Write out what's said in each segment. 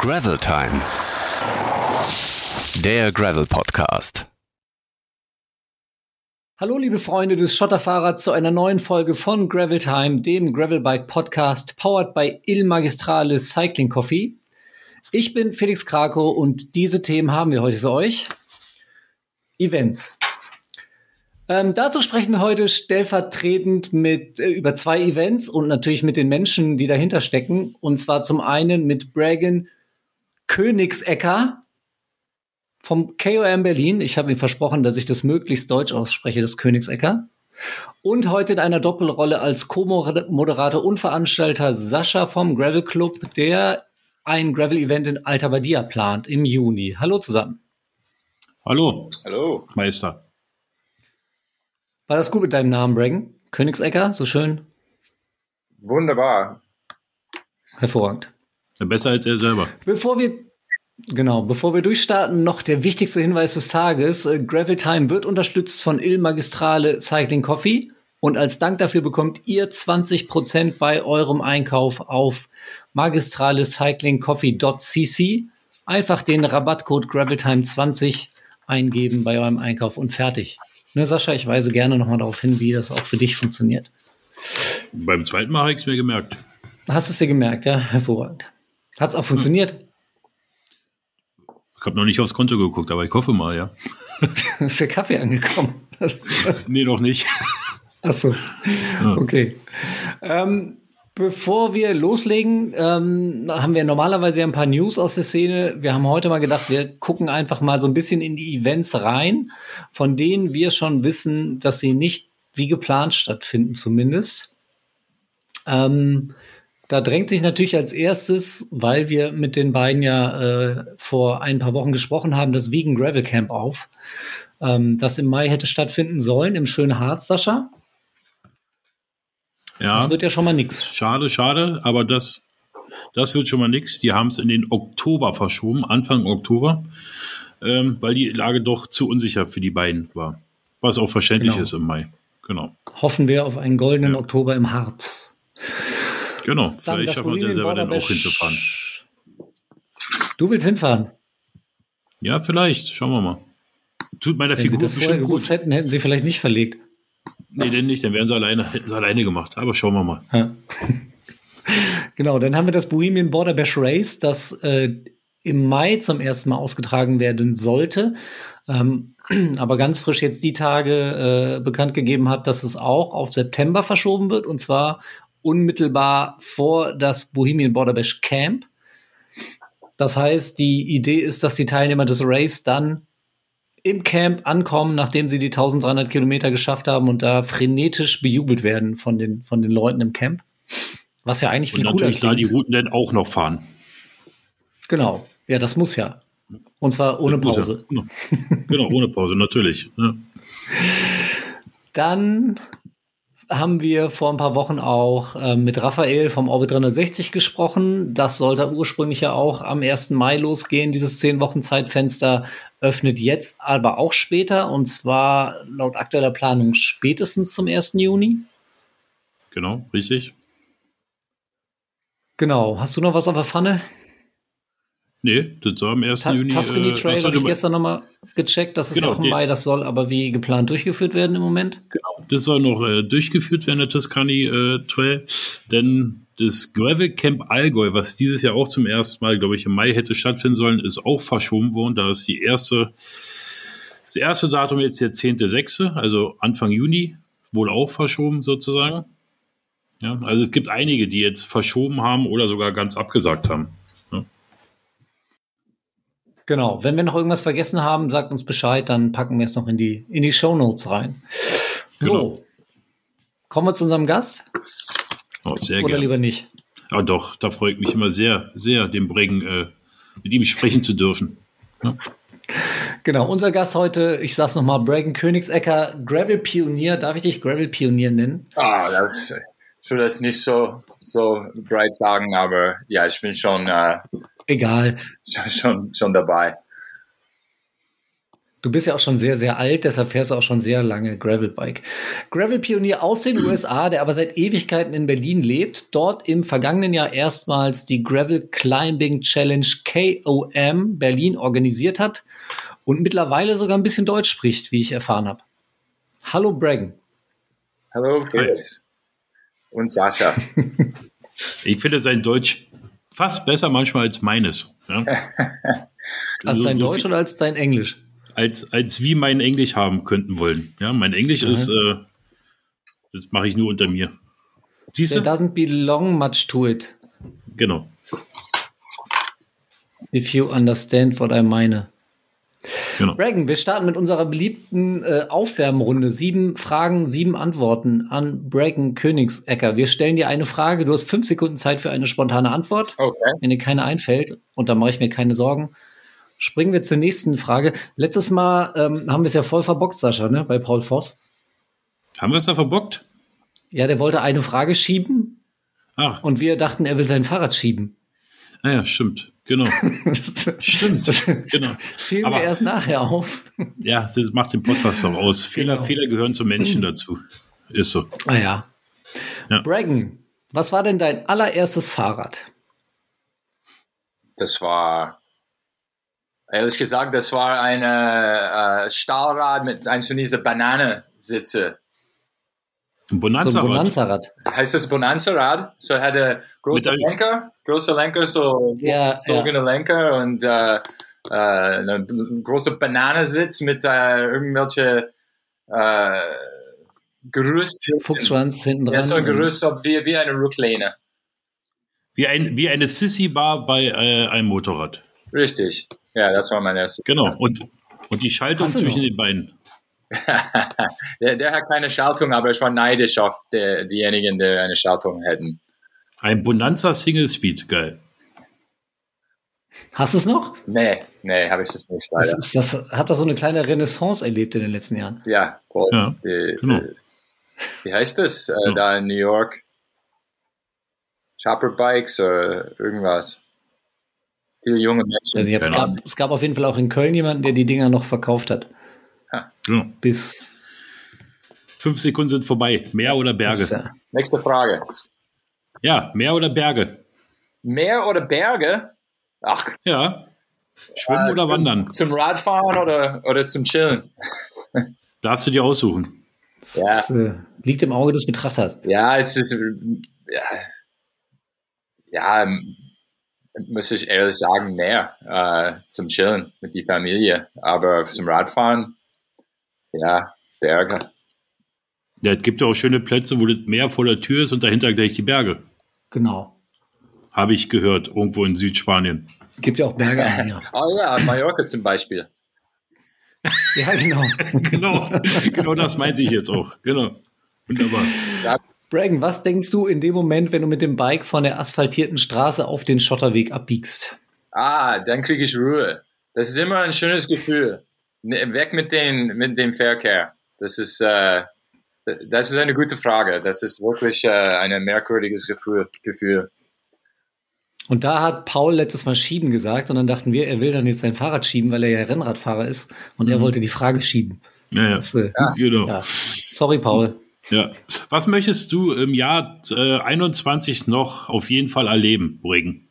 Gravel Time. Der Gravel Podcast. Hallo liebe Freunde des Schotterfahrrads zu einer neuen Folge von Gravel Time, dem Gravelbike Podcast, powered by Il Magistrale Cycling Coffee. Ich bin Felix Krakow und diese Themen haben wir heute für euch. Events. Ähm, dazu sprechen wir heute stellvertretend mit äh, über zwei Events und natürlich mit den Menschen, die dahinter stecken. Und zwar zum einen mit Bragan Königsecker vom KOM Berlin. Ich habe ihm versprochen, dass ich das möglichst deutsch ausspreche, das Königsecker. Und heute in einer Doppelrolle als Co-Moderator und Veranstalter Sascha vom Gravel Club, der ein Gravel-Event in Alta Badia plant im Juni. Hallo zusammen. Hallo. Hallo. Meister. War das gut mit deinem Namen, Bragan? Königsecker, so schön? Wunderbar. Hervorragend. Besser als er selber. Bevor wir Genau, bevor wir durchstarten, noch der wichtigste Hinweis des Tages. Äh, Gravel Time wird unterstützt von Il Magistrale Cycling Coffee und als Dank dafür bekommt ihr 20% bei eurem Einkauf auf magistralecyclingcoffee.cc. Einfach den Rabattcode GravelTime20 eingeben bei eurem Einkauf und fertig. Ne, Sascha, ich weise gerne nochmal darauf hin, wie das auch für dich funktioniert. Beim zweiten Mal habe ich es mir gemerkt. Hast du es dir gemerkt, ja? Hervorragend. Hat es auch funktioniert? Ich habe noch nicht aufs Konto geguckt, aber ich hoffe mal, ja. ist der Kaffee angekommen? nee, noch nicht. Ach so. Okay. Ähm, bevor wir loslegen, ähm, haben wir normalerweise ein paar News aus der Szene. Wir haben heute mal gedacht, wir gucken einfach mal so ein bisschen in die Events rein, von denen wir schon wissen, dass sie nicht wie geplant stattfinden, zumindest. Ähm, da drängt sich natürlich als erstes, weil wir mit den beiden ja äh, vor ein paar Wochen gesprochen haben, das Vegan Gravel Camp auf, ähm, das im Mai hätte stattfinden sollen, im schönen Harz, Sascha. Ja. Das wird ja schon mal nix. Schade, schade, aber das, das wird schon mal nix. Die haben es in den Oktober verschoben, Anfang Oktober, ähm, weil die Lage doch zu unsicher für die beiden war. Was auch verständlich genau. ist im Mai. Genau. Hoffen wir auf einen goldenen ja. Oktober im Harz. Genau, vielleicht schaffen wir selber dann auch hinzufahren. Du willst hinfahren? Ja, vielleicht. Schauen wir mal. Tut meiner Wenn Figur Sie das vorher gewusst hätten, hätten Sie vielleicht nicht verlegt. Nee, denn nicht. Dann wären sie alleine, hätten sie alleine gemacht. Aber schauen wir mal. Ja. genau, dann haben wir das Bohemian Border Bash Race, das äh, im Mai zum ersten Mal ausgetragen werden sollte. Ähm, aber ganz frisch jetzt die Tage äh, bekannt gegeben hat, dass es auch auf September verschoben wird. Und zwar unmittelbar vor das Bohemian Border Bash Camp. Das heißt, die Idee ist, dass die Teilnehmer des Race dann im Camp ankommen, nachdem sie die 1300 Kilometer geschafft haben und da frenetisch bejubelt werden von den, von den Leuten im Camp. Was ja eigentlich viel und natürlich da die Routen dann auch noch fahren. Genau. Ja, das muss ja. Und zwar ohne Pause. Ja. Genau. genau, ohne Pause, natürlich. Ja. Dann haben wir vor ein paar Wochen auch äh, mit Raphael vom Orbit 360 gesprochen. Das sollte ursprünglich ja auch am 1. Mai losgehen. Dieses 10 Wochen Zeitfenster öffnet jetzt aber auch später und zwar laut aktueller Planung spätestens zum 1. Juni. Genau, richtig. Genau. Hast du noch was auf der Pfanne? Nee, das soll am 1. Ta Juni. Tuscany äh, Trail habe ich gestern nochmal gecheckt. Das ist genau, ja auch im Mai. Das soll aber wie geplant durchgeführt werden im Moment. Genau, das soll noch äh, durchgeführt werden, der Tuscany äh, Trail. Denn das Gravel Camp Allgäu, was dieses Jahr auch zum ersten Mal, glaube ich, im Mai hätte stattfinden sollen, ist auch verschoben worden. Da ist die erste, das erste Datum jetzt der 10.6., also Anfang Juni, wohl auch verschoben sozusagen. Ja, also es gibt einige, die jetzt verschoben haben oder sogar ganz abgesagt haben. Genau. Wenn wir noch irgendwas vergessen haben, sagt uns Bescheid, dann packen wir es noch in die, in die Show Notes rein. So. Genau. Kommen wir zu unserem Gast? Oh, sehr Oder gern. lieber nicht? Ja, doch, da freue ich mich immer sehr, sehr, dem Bregen, äh, mit ihm sprechen zu dürfen. Ja. Genau, unser Gast heute, ich sag's nochmal, Bragan Königsecker, Gravel Pionier. Darf ich dich Gravel Pionier nennen? Ah, das, ich würde das nicht so, so breit sagen, aber ja, ich bin schon äh, Egal. Schon, schon dabei. Du Du bist ja auch schon sehr, sehr alt, deshalb fährst du auch schon sehr lange Gravelbike. Gravel-Pionier aus den USA, der aber seit Ewigkeiten in Berlin lebt, dort im vergangenen Jahr erstmals die Gravel Climbing Challenge KOM Berlin organisiert hat und mittlerweile sogar ein bisschen Deutsch spricht, wie ich erfahren habe. Hallo Bragan. Hallo Felix. Und Sascha. Ich finde sein Deutsch fast besser manchmal als meines. Ja? als dein so Deutsch oder als dein Englisch? Als, als wie mein Englisch haben könnten wollen. Ja, mein Englisch mhm. ist, äh, das mache ich nur unter mir. Siehst du? There doesn't belong much to it. Genau. If you understand what I meine. Genau. Reagan, wir starten mit unserer beliebten äh, Aufwärmrunde. Sieben Fragen, sieben Antworten an Bragan Königsecker. Wir stellen dir eine Frage. Du hast fünf Sekunden Zeit für eine spontane Antwort. Okay. Wenn dir keine einfällt, und da mache ich mir keine Sorgen, springen wir zur nächsten Frage. Letztes Mal ähm, haben wir es ja voll verbockt, Sascha, ne? bei Paul Voss. Haben wir es da verbockt? Ja, der wollte eine Frage schieben. Ach. Und wir dachten, er will sein Fahrrad schieben. Ah ja, stimmt. Genau. Stimmt. Genau. Fiel mir erst nachher auf. Ja, das macht den Podcast auch aus. Fehler, genau. Fehler gehören zum Menschen dazu. Ist so. Ah ja. ja. Bragan, was war denn dein allererstes Fahrrad? Das war, ehrlich gesagt, das war ein äh, Stahlrad mit eins von diesen Bananensitze. Ein Bonanza-Rad. So Bonanza-Rad. Heißt das Bonanza-Rad? So er hatte große Lenker, große Lenker, so ja, gezogene ja. Lenker und äh, äh, eine große Bananensitz mit äh, irgendwelche äh, Gerüst. Fuchsschwanz hinten dran. Ja, so ein Gerüst wie, wie eine Rücklehne. Wie, ein, wie eine Sissy-Bar bei äh, einem Motorrad. Richtig. Ja, das war mein erstes. Genau. Und, und die Schaltung zwischen noch? den Beinen. der, der, hat keine Schaltung, aber ich war neidisch auf der, diejenigen, die eine Schaltung hätten. Ein Bonanza Single Speed, geil. Hast du es noch? Nee, nee, habe ich es nicht. Das, ist, das, hat doch so eine kleine Renaissance erlebt in den letzten Jahren. Ja, voll. Ja, die, genau. die, wie heißt das äh, ja. da in New York? Chopper Bikes oder irgendwas. Viele junge Menschen. Also es, gab, es gab auf jeden Fall auch in Köln jemanden, der die Dinger noch verkauft hat. Ja. Genau. Bis. Fünf Sekunden sind vorbei. Meer oder Berge? Äh, Nächste Frage. Ja, Meer oder Berge? Meer oder Berge? Ach. Ja. Schwimmen äh, oder zum, wandern? Zum Radfahren oder, oder zum Chillen? Darfst du dir aussuchen. Ja. Das äh, liegt im Auge des Betrachters. Ja, es ist, ja, ja muss ich ehrlich sagen, mehr äh, zum Chillen mit der Familie. Aber zum Radfahren, ja, Berge. Ja, es gibt ja auch schöne Plätze, wo das Meer vor der Tür ist und dahinter gleich die Berge. Genau. Habe ich gehört, irgendwo in Südspanien. Gibt ja auch Berge am Meer. oh ja, Mallorca zum Beispiel. ja, genau. genau. Genau das meinte ich jetzt auch. Genau. Wunderbar. Ja. Bragan, was denkst du in dem Moment, wenn du mit dem Bike von der asphaltierten Straße auf den Schotterweg abbiegst? Ah, dann kriege ich Ruhe. Das ist immer ein schönes Gefühl. Ne, weg mit, den, mit dem Verkehr. Das ist, äh, das ist eine gute Frage. Das ist wirklich äh, ein merkwürdiges Gefühl, Gefühl. Und da hat Paul letztes Mal schieben gesagt und dann dachten wir, er will dann jetzt sein Fahrrad schieben, weil er ja Rennradfahrer ist und mhm. er wollte die Frage schieben. Ja, ja. Das, äh, ja. Genau. ja. Sorry, Paul. Ja. Was möchtest du im Jahr äh, 21 noch auf jeden Fall erleben, Regen?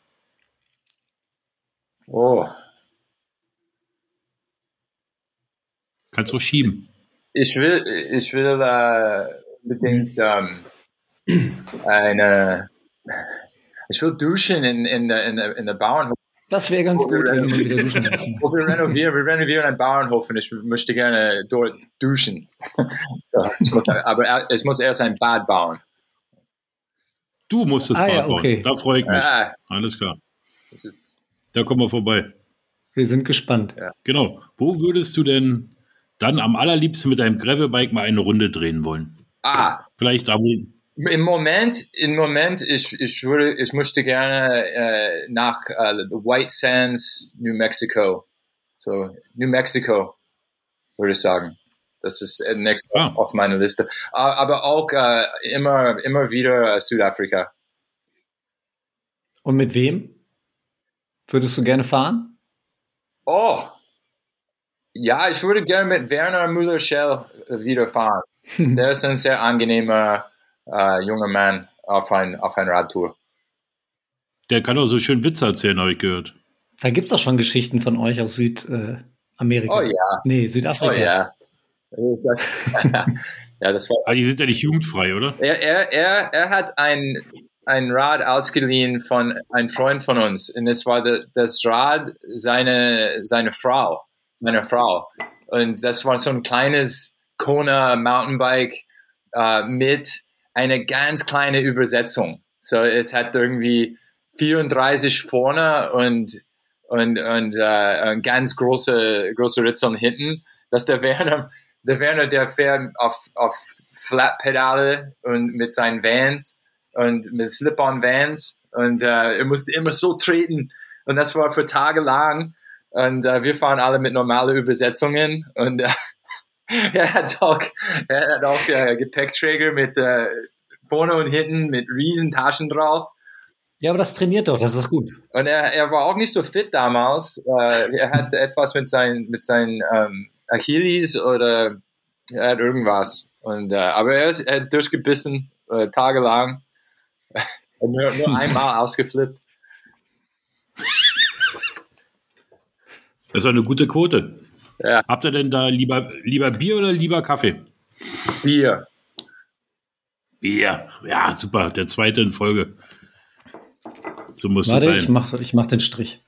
Oh. Kannst du schieben. Ich will, ich will äh, bedingt ähm, eine, ich will duschen in, in, in, in der Bauernhof. Das wäre ganz gut, wenn du mal wieder duschen kannst. wir renovieren, wir renovieren einen Bauernhof und ich möchte gerne dort duschen. so, muss, aber ich muss erst ein Bad bauen. Du musst das ah, Bad ja, okay. bauen. Da freue ich mich. Ah. Alles klar. Da kommen wir vorbei. Wir sind gespannt. Ja. Genau. Wo würdest du denn dann am allerliebsten mit deinem Gravelbike mal eine Runde drehen wollen? Ah. Vielleicht da, wo, im Moment, im Moment, ich, ich würde, ich möchte gerne äh, nach äh, White Sands, New Mexico. So, New Mexico, würde ich sagen. Das ist äh, next ah. auf meiner Liste. Aber auch äh, immer, immer wieder Südafrika. Und mit wem würdest du gerne fahren? Oh, Ja, ich würde gerne mit Werner Müller-Schell wieder fahren. Der ist ein sehr angenehmer äh, junger Mann auf ein, auf ein Radtour. Der kann auch so schön Witze erzählen, habe ich gehört. Da gibt es doch schon Geschichten von euch aus Südamerika. Oh ja. Nee, Südafrika. Oh ja. Das, ja, das war. Aber die sind ja nicht jugendfrei, oder? Er, er, er, er hat ein, ein Rad ausgeliehen von einem Freund von uns. Und es war das Rad seine, seine Frau. Seine Frau. Und das war so ein kleines Kona Mountainbike äh, mit einer ganz kleinen Übersetzung. So, es hat irgendwie 34 vorne und, und, und äh, ganz große, große Ritzel hinten, dass der Werner, der Werner, der fährt auf, auf Flatpedale und mit seinen Vans und mit Slip-on-Vans und äh, er musste immer so treten und das war für Tage lang und äh, wir fahren alle mit normalen Übersetzungen und äh, er hat auch, er hat auch äh, Gepäckträger mit äh, vorne und hinten mit riesen Taschen drauf ja, aber das trainiert doch, das ist gut. Und er, er war auch nicht so fit damals. Äh, er hat etwas mit seinen, mit seinen ähm, Achilles oder er hat irgendwas. Und, äh, aber er, ist, er hat durchgebissen, äh, tagelang. nur, nur einmal ausgeflippt. Das ist eine gute Quote. Ja. Habt ihr denn da lieber, lieber Bier oder lieber Kaffee? Bier. Bier. Ja, super. Der zweite in Folge. So muss Warte, es ich sein. mach, ich mach den Strich.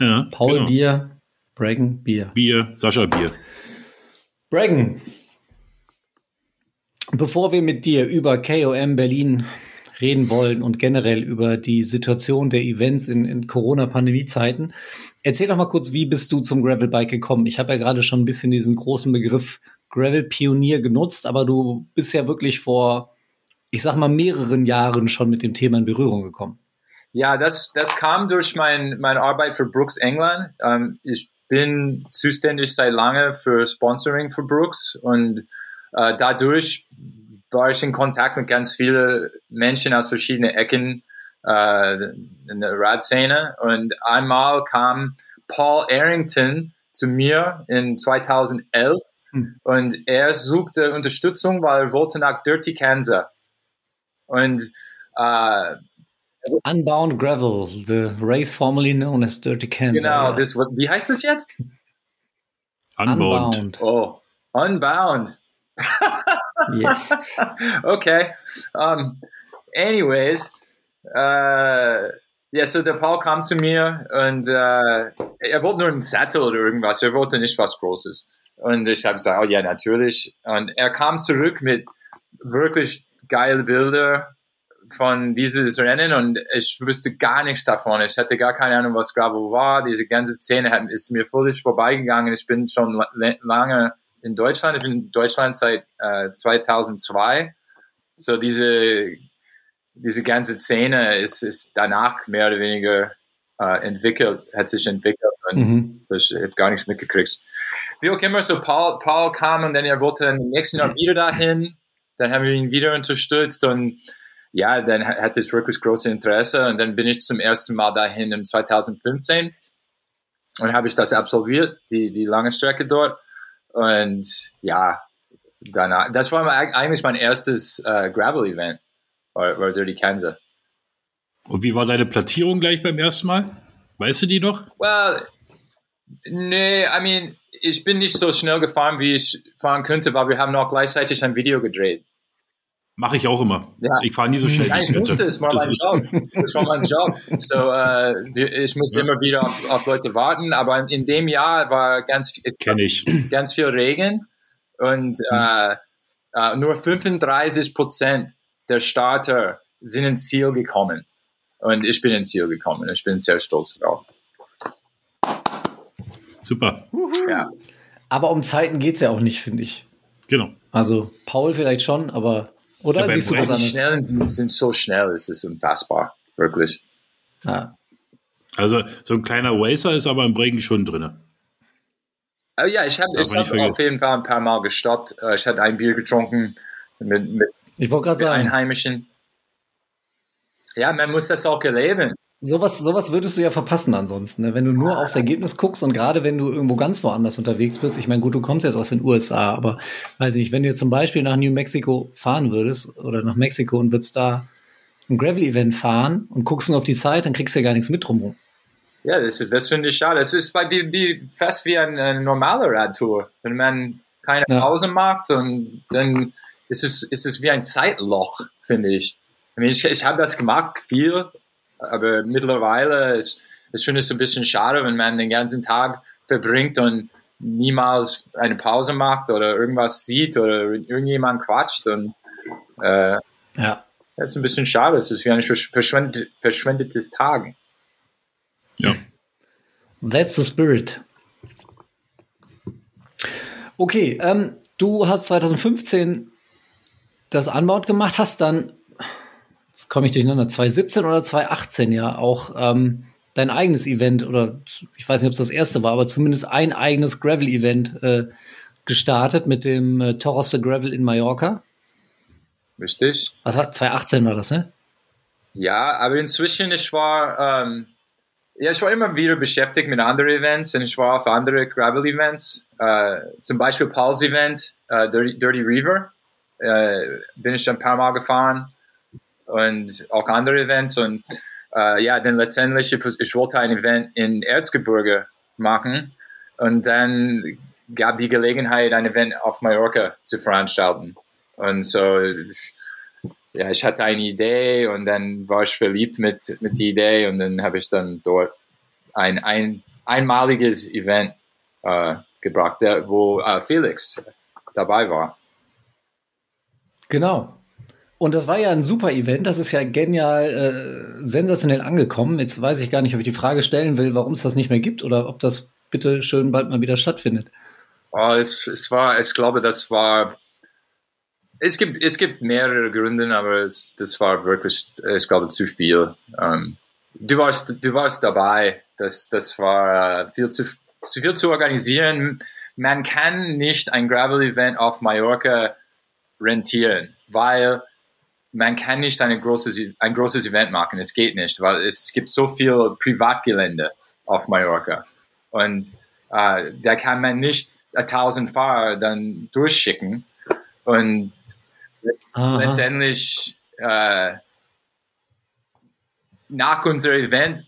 Ja, Paul genau. Bier, Bragen Bier. Bier, Sascha Bier. Bragen. Bevor wir mit dir über KOM Berlin reden wollen und generell über die Situation der Events in, in Corona-Pandemie-Zeiten, erzähl doch mal kurz, wie bist du zum Gravelbike gekommen? Ich habe ja gerade schon ein bisschen diesen großen Begriff Gravel-Pionier genutzt, aber du bist ja wirklich vor, ich sag mal, mehreren Jahren schon mit dem Thema in Berührung gekommen. Ja, das, das kam durch mein, meine Arbeit für Brooks England. Ähm, ich bin zuständig seit lange für Sponsoring für Brooks und äh, dadurch war ich in Kontakt mit ganz vielen Menschen aus verschiedenen Ecken äh, in der Radszene. Und einmal kam Paul Arrington zu mir in 2011 Hm. und er suchte Unterstützung, weil er wollte nach Dirty Kansas. Und äh, Unbound Gravel, the race formerly known as Dirty Kansas. genau, das, wie heißt das jetzt? Unbound. Oh, Unbound. Yes. okay. Um, anyways, äh, ja, so der Paul kam zu mir und äh, er wollte nur einen Sattel oder irgendwas, er wollte nicht was Großes. Und ich habe gesagt, oh ja, natürlich. Und er kam zurück mit wirklich geile Bilder von dieses Rennen und ich wusste gar nichts davon. Ich hatte gar keine Ahnung, was Gravel war. Diese ganze Szene ist mir völlig vorbeigegangen. Ich bin schon la- lange in Deutschland. Ich bin in Deutschland seit äh, 2002. So diese, diese ganze Szene ist, ist danach mehr oder weniger äh, entwickelt, hat sich entwickelt und Mhm. so ich habe gar nichts mitgekriegt. Wie auch immer, so Paul, Paul kam und dann er wollte im nächsten Jahr wieder dahin. Dann haben wir ihn wieder unterstützt und ja, dann ha- hatte ich wirklich große Interesse und dann bin ich zum ersten Mal dahin im 2015 und habe ich das absolviert, die, die lange Strecke dort. Und ja, danach, das war mein- eigentlich mein erstes äh, Gravel-Event, war, war Dirty Kansas. Und wie war deine Platzierung gleich beim ersten Mal? Weißt du die noch? Well, nee, I mean, ich bin nicht so schnell gefahren, wie ich fahren könnte, weil wir haben noch gleichzeitig ein Video gedreht. Mache ich auch immer. Ja. Ich fahre nie so schnell. Wie ich musste, es war Das mein ist- Job. Das war mein Job. So, äh, ich musste Ja. immer wieder auf, auf Leute warten, aber in dem Jahr war ganz, viel- es Kenn ich. ganz viel Regen und äh, äh, nur 35 Prozent der Starter sind ins Ziel gekommen. Und ich bin ins Ziel gekommen. Ich bin sehr stolz drauf. Super. Ja. Aber um Zeiten geht's ja auch nicht, finde ich. Genau. Also Paul vielleicht schon, aber oder Ja, siehst du das Die anders? Schnellen sind, sind so schnell, es ist unfassbar. Wirklich. Ja. Also so ein kleiner Racer ist aber im Regen schon drin. Oh ja, ich habe hab auf jeden Fall ein paar Mal gestoppt. Äh, Ich hatte ein Bier getrunken mit, mit Ich mit sagen, Einheimischen. Ja, man muss das auch erleben. Sowas, sowas würdest du ja verpassen ansonsten, ne? wenn du nur aufs Ergebnis guckst und gerade wenn du irgendwo ganz woanders unterwegs bist. Ich meine, gut, du kommst jetzt aus den USA, aber weiß ich, wenn du jetzt zum Beispiel nach New Mexico fahren würdest oder nach Mexiko und würdest da ein Gravel-Event fahren und guckst nur auf die Zeit, dann kriegst du ja gar nichts mit drumherum. Ja, das ist, das finde ich schade. Es ist bei wie, wie fast wie eine, eine normale Radtour. Wenn man keine Ja. Pause macht und dann ist es, ist es wie ein Zeitloch, finde ich. Ich, ich habe das gemacht viel, aber mittlerweile ist, ich finde es ein bisschen schade, wenn man den ganzen Tag verbringt und niemals eine Pause macht oder irgendwas sieht oder irgendjemand quatscht und äh, Ja. das ist ein bisschen schade. Es ist wie ein versch- verschwendet, verschwendetes Tag. Ja. That's the spirit. Okay, ähm, du hast 2015 das Anbaut gemacht, hast dann, jetzt komme ich durcheinander, 2017 oder 2018 ja auch ähm, dein eigenes Event oder ich weiß nicht, ob es das erste war, aber zumindest ein eigenes Gravel-Event äh, gestartet mit dem äh, Toros de Gravel in Mallorca. Richtig? Was hat 2018 war das, ne? Ja, aber inzwischen, ich war, ähm, ja, ich war immer wieder beschäftigt mit anderen Events und ich war auf andere Gravel-Events, äh, zum Beispiel Paul's Event, äh, Dirty, Dirty River, äh, bin ich ein paar Mal gefahren und auch andere Events und äh, ja, dann letztendlich, ich, wollte ein Event in Erzgebirge machen und dann gab die Gelegenheit, ein Event auf Mallorca zu veranstalten. Und so, ich, ja, ich hatte eine Idee und dann war ich verliebt mit, mit der Idee und dann habe ich dann dort ein, ein einmaliges Event äh, gebracht, der, wo äh, Felix dabei war. Genau. Und das war ja ein super Event, das ist ja genial, äh, sensationell angekommen. Jetzt weiß ich gar nicht, ob ich die Frage stellen will, warum es das nicht mehr gibt oder ob das bitte schön bald mal wieder stattfindet. Oh, es, es war, ich glaube, das war, es gibt, es gibt mehrere Gründe, aber es, das war wirklich, ich glaube, zu viel. Ähm, du warst, du warst dabei. Das, das war äh, viel zu, zu viel zu organisieren. Man kann nicht ein Gravel-Event auf Mallorca rentieren, weil man kann nicht ein großes, ein großes Event machen. Es geht nicht, weil es gibt so viel Privatgelände auf Mallorca. Und äh, da kann man nicht 1000 Fahrer dann durchschicken. Und Aha. letztendlich äh, nach unserem Event,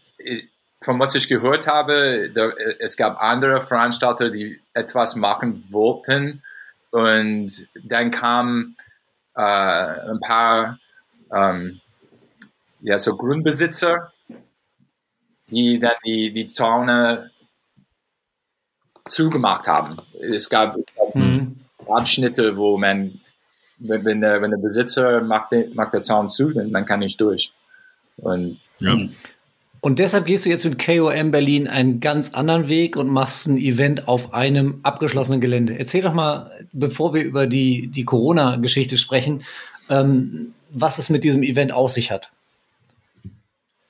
von was ich gehört habe, da, es gab andere Veranstalter, die etwas machen wollten. Und dann kamen äh, ein paar ähm, ja, so Grundbesitzer, die dann die, die Zone zugemacht haben. Es gab, es gab Mhm. Abschnitte, wo man, wenn, wenn, der, wenn der Besitzer macht, den, macht der Zaun zu, dann man kann nicht durch. Und Ja. Und deshalb gehst du jetzt mit KOM Berlin einen ganz anderen Weg und machst ein Event auf einem abgeschlossenen Gelände. Erzähl doch mal, bevor wir über die, die Corona-Geschichte sprechen, ähm, was es mit diesem Event auf sich hat.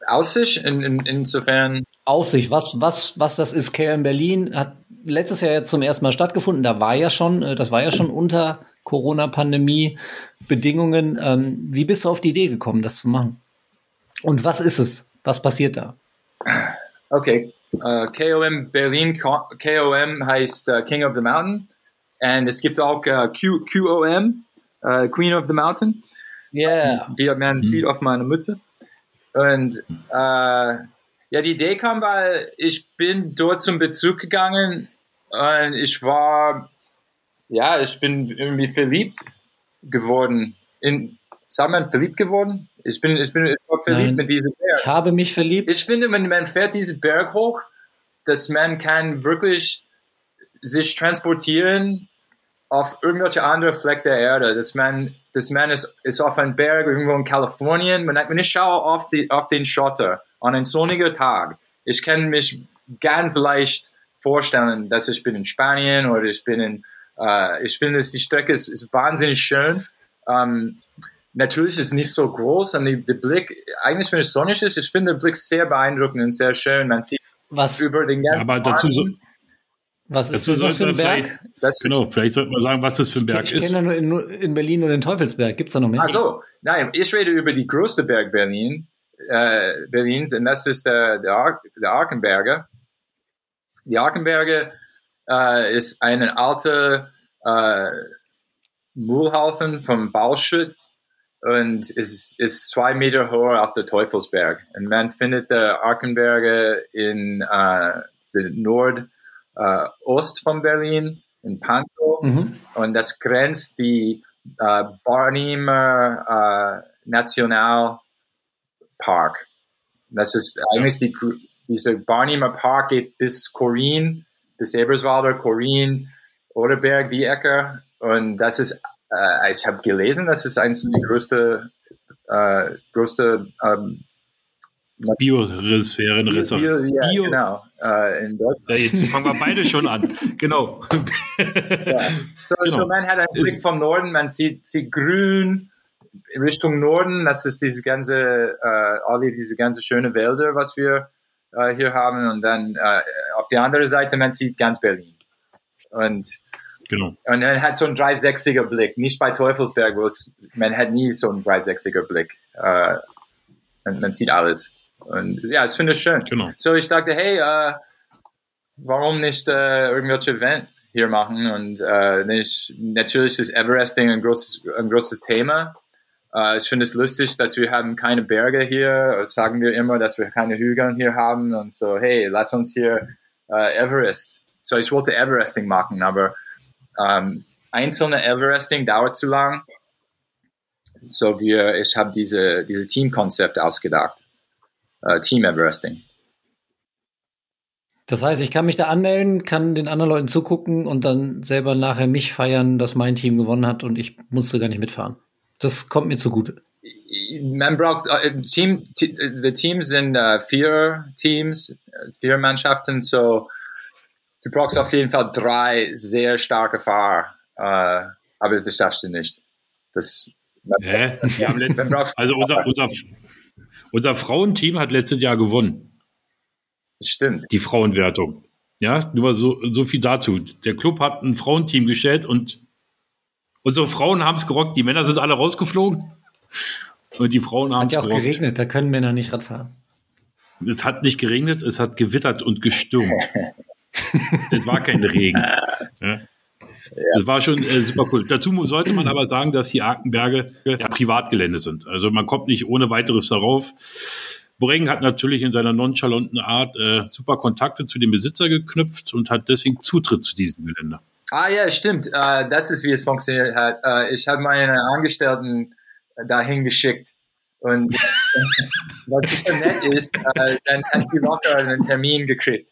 Aussicht, in, in, insofern, Auf sich, was, was, was das ist. KOM Berlin hat letztes Jahr zum ersten Mal stattgefunden. Da war ja schon, äh, das war ja schon unter Corona-Pandemie-Bedingungen. Ähm, wie bist du auf die Idee gekommen, das zu machen? Und was ist es? Was passiert da? okay, äh, KOM Berlin, Ko- KOM heißt äh, King of the Mountain. Und es gibt auch äh, Q, QOM, äh, Queen of the Mountain. Yeah. wie man sieht auf meiner Mütze. Und äh, ja, die Idee kam, weil ich bin dort zum Bezug gegangen und ich war, ja, ich bin irgendwie verliebt geworden. In, sagt man verliebt geworden? Ich bin, ich bin, ich war verliebt Nein. mit diesem Berg. Ich habe mich verliebt. Ich finde, wenn man fährt diesen Berg hoch, dass man kann wirklich sich transportieren auf irgendwelche andere Fleck der Erde. Dass man, dass man ist, ist auf einem Berg irgendwo in Kalifornien. Wenn ich, schaue auf, die, auf den Schotter an einem sonnigen Tag, ich kann mich ganz leicht vorstellen, dass ich bin in Spanien oder ich bin in, äh, ich finde, die Strecke ist, ist wahnsinnig schön. Ähm, natürlich ist es nicht so groß und die, der Blick, eigentlich wenn es sonnig ist, ich finde den Blick sehr beeindruckend und sehr schön. Man sieht Was, über den ganzen Aber dazu so, was ist dazu das für ein Berg? vielleicht, ist, genau, vielleicht sollten wir sagen, was das für ein Berg Ich ist. kenne ja nur in, in Berlin nur den Teufelsberg. Gibt's da noch mehr? Also, nein, ich rede über die größte Berg Berlin. äh, Berlins und das ist der, der, Ar der Arkenberger. Die Arkenberge äh, ist eine alte äh, Mühlhaufen vom Bauschütt und ist, ist zwei Meter höher als der Teufelsberg. Und man findet der Arkenberge in äh, Nordost äh, von Berlin, in Pankow. Mhm. Und das grenzt die äh, Barnimer äh, Nationalpark. Das ist eigentlich die, dieser Barnimer Park geht bis Korin, bis Eberswalder, Korin, Oderberg, die Ecke. Und das ist äh, ich habe gelesen, das ist eines der größten äh, größte ähm, Biosphärenreservat. Bio, ja, Bio. genau. Äh, in Ja, jetzt fangen wir beide schon an. Genau. ja. So, genau. so, man hat einen Blick vom Norden, man sieht, sieht grün Richtung Norden. Das ist diese ganze, äh, alle diese ganze schöne Wälder, was wir äh, hier haben. Und dann äh, auf der anderen Seite, man sieht ganz Berlin. Und Genau. Und er hat so einen 360er Blick. Nicht bei Teufelsberg, wo es, man hat nie so einen 360er Blick. Äh, man, man, sieht alles. Und ja, das finde ich schön. Genau. So ich dachte, hey, äh, warum nicht äh, irgendwelche Event hier machen? Und äh, nicht, natürlich ist Everesting ein großes, ein großes Thema. Uh, ich finde es lustig, dass wir haben keine Berge hier. Sagen wir immer, dass wir keine Hügel hier haben. Und so, hey, lass uns hier uh, Everest. So, ich wollte Everesting machen, aber ähm, einzelne Everesting dauert zu lang. So wir, ich habe diese, diese Teamkonzept ausgedacht. Äh, Team Everesting. Das heißt, ich kann mich da anmelden, kann den anderen Leuten zugucken und dann selber nachher mich feiern, dass mein Team gewonnen hat und ich musste gar nicht mitfahren. Das kommt mir zugute. Man braucht uh, Team. Die Teams sind uh, vier Teams, vier Mannschaften. So du brauchst auf jeden Fall drei sehr starke Fahrer, äh, aber das schaffst du nicht. Das, haben letztes, also unser, unser, unser Frauenteam hat letztes Jahr gewonnen. Stimmt. Die Frauenwertung. Ja, nur mal so, so viel dazu. Der Club hat ein Frauenteam gestellt und unsere Frauen haben es gerockt. Die Männer sind alle rausgeflogen und die Frauen haben es gerockt. Hat ja auch geregnet, da können Männer nicht Radfahren. Es hat nicht geregnet, es hat gewittert und gestürmt. das war kein Regen. Ja. Das war schon äh, super cool. Dazu sollte man aber sagen, dass die Arkenberge ja, Privatgelände sind. Also man kommt nicht ohne weiteres darauf. Boreng hat natürlich in seiner nonchalanten Art äh, super Kontakte zu dem Besitzer geknüpft und hat deswegen Zutritt zu diesem Gelände. Ah ja, stimmt. Uh, das ist, wie es funktioniert hat. Uh, ich habe meine Angestellten dahin geschickt. Und was so nett ist, uh, dann hat sie locker einen Termin gekriegt.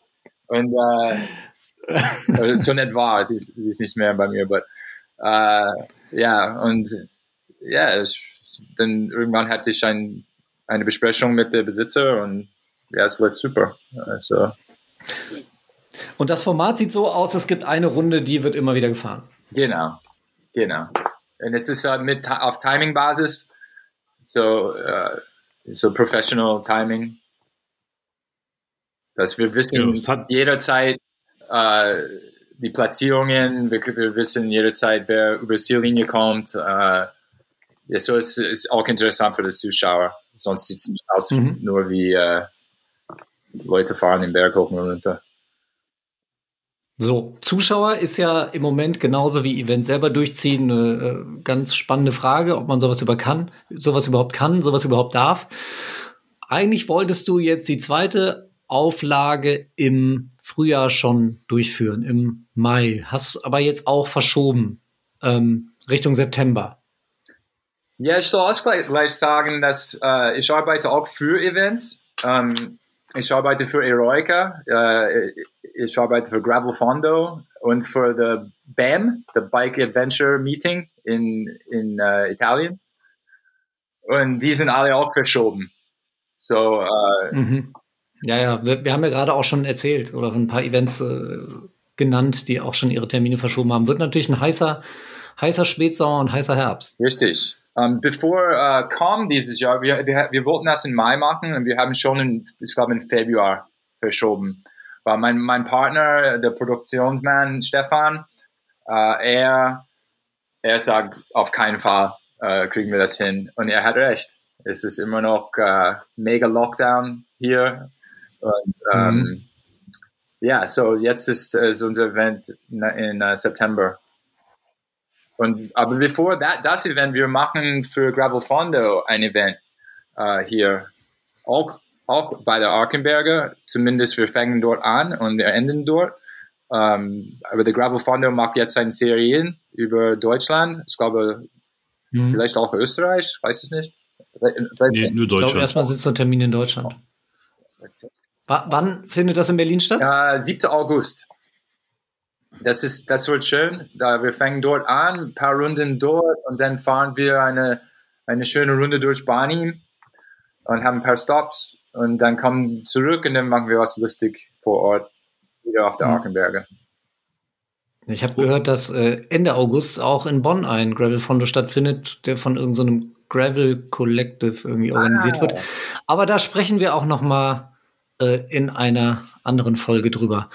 Und äh, so nett war, sie ist, sie ist nicht mehr bei mir, aber äh, ja, und ja, es, dann irgendwann hatte ich ein, eine Besprechung mit dem Besitzer und ja, es läuft super. Also. Und das Format sieht so aus, es gibt eine Runde, die wird immer wieder gefahren. Genau, genau. Und es ist uh, mit auf Timing-Basis, so, uh, so professional Timing dass wir wissen ja, jederzeit äh, die Platzierungen, wir, wir, wissen jederzeit, wer über die Ziellinie kommt. Äh, ja, so ist, ist auch interessant für die Zuschauer. Sonst sieht es nicht aus mhm. nur wie äh, Leute fahren den Berg hoch und runter. So, Zuschauer ist ja im Moment genauso wie Event selber durchziehen eine äh, ganz spannende Frage, ob man sowas über kann, sowas überhaupt kann, sowas überhaupt darf. Eigentlich wolltest du jetzt die zweite Auflage im Frühjahr schon durchführen, im Mai. Hast aber jetzt auch verschoben ähm, Richtung September. Ja, ich soll auch gleich sagen, dass äh, ich arbeite auch für Events. Ähm, ich arbeite für Eroica, äh, ich arbeite für Gravel Fondo und für the BAM, the Bike Adventure Meeting in, in uh, Italien. Und die sind alle auch verschoben. So, äh, mhm. Ja, ja, wir, wir haben ja gerade auch schon erzählt oder ein paar Events äh, genannt, die auch schon ihre Termine verschoben haben. Wird natürlich ein heißer, heißer Spätsommer und heißer Herbst. Richtig. Um, ähm, bevor uh, kam dieses Jahr, wir, wir, wir wollten das im Mai machen und wir haben schon, in, ich glaube, im Februar verschoben. Weil mein, mein Partner, der Produktionsmann Stefan, uh, er, er sagt, auf keinen Fall uh, kriegen wir das hin. Und er hat recht. Es ist immer noch mega Lockdown hier. Und, ähm, ja, so jetzt ist, ist unser Event in, in uh, September. Und, aber bevor that, das Event, wir machen für Gravel Fondo ein Event äh, hier. Auch, auch bei der Arkenberger. Zumindest wir fangen dort an und wir enden dort. Ähm, aber der Gravel Fondo macht jetzt eine Serie über Deutschland. Ich glaube, Mhm. vielleicht auch Österreich, weiß ich nicht. Nee, nur Ich glaube, Deutschland. erstmal sitzt der Termin in Deutschland. Wa- wann findet das in Berlin statt? Äh, 7. August. Das ist, das wird schön. Da wir fangen dort an, ein paar Runden dort und dann fahren wir eine, eine schöne Runde durch Barnim und haben ein paar Stops und dann kommen zurück und dann machen wir was lustig vor Ort wieder auf der Mhm. Arkenberge. Ich habe gehört, dass äh, Ende August auch in Bonn ein Gravel Fondo stattfindet, der von irgendeinem Gravel Collective irgendwie organisiert Ah. wird. Aber da sprechen wir auch noch mal äh, in einer anderen Folge drüber.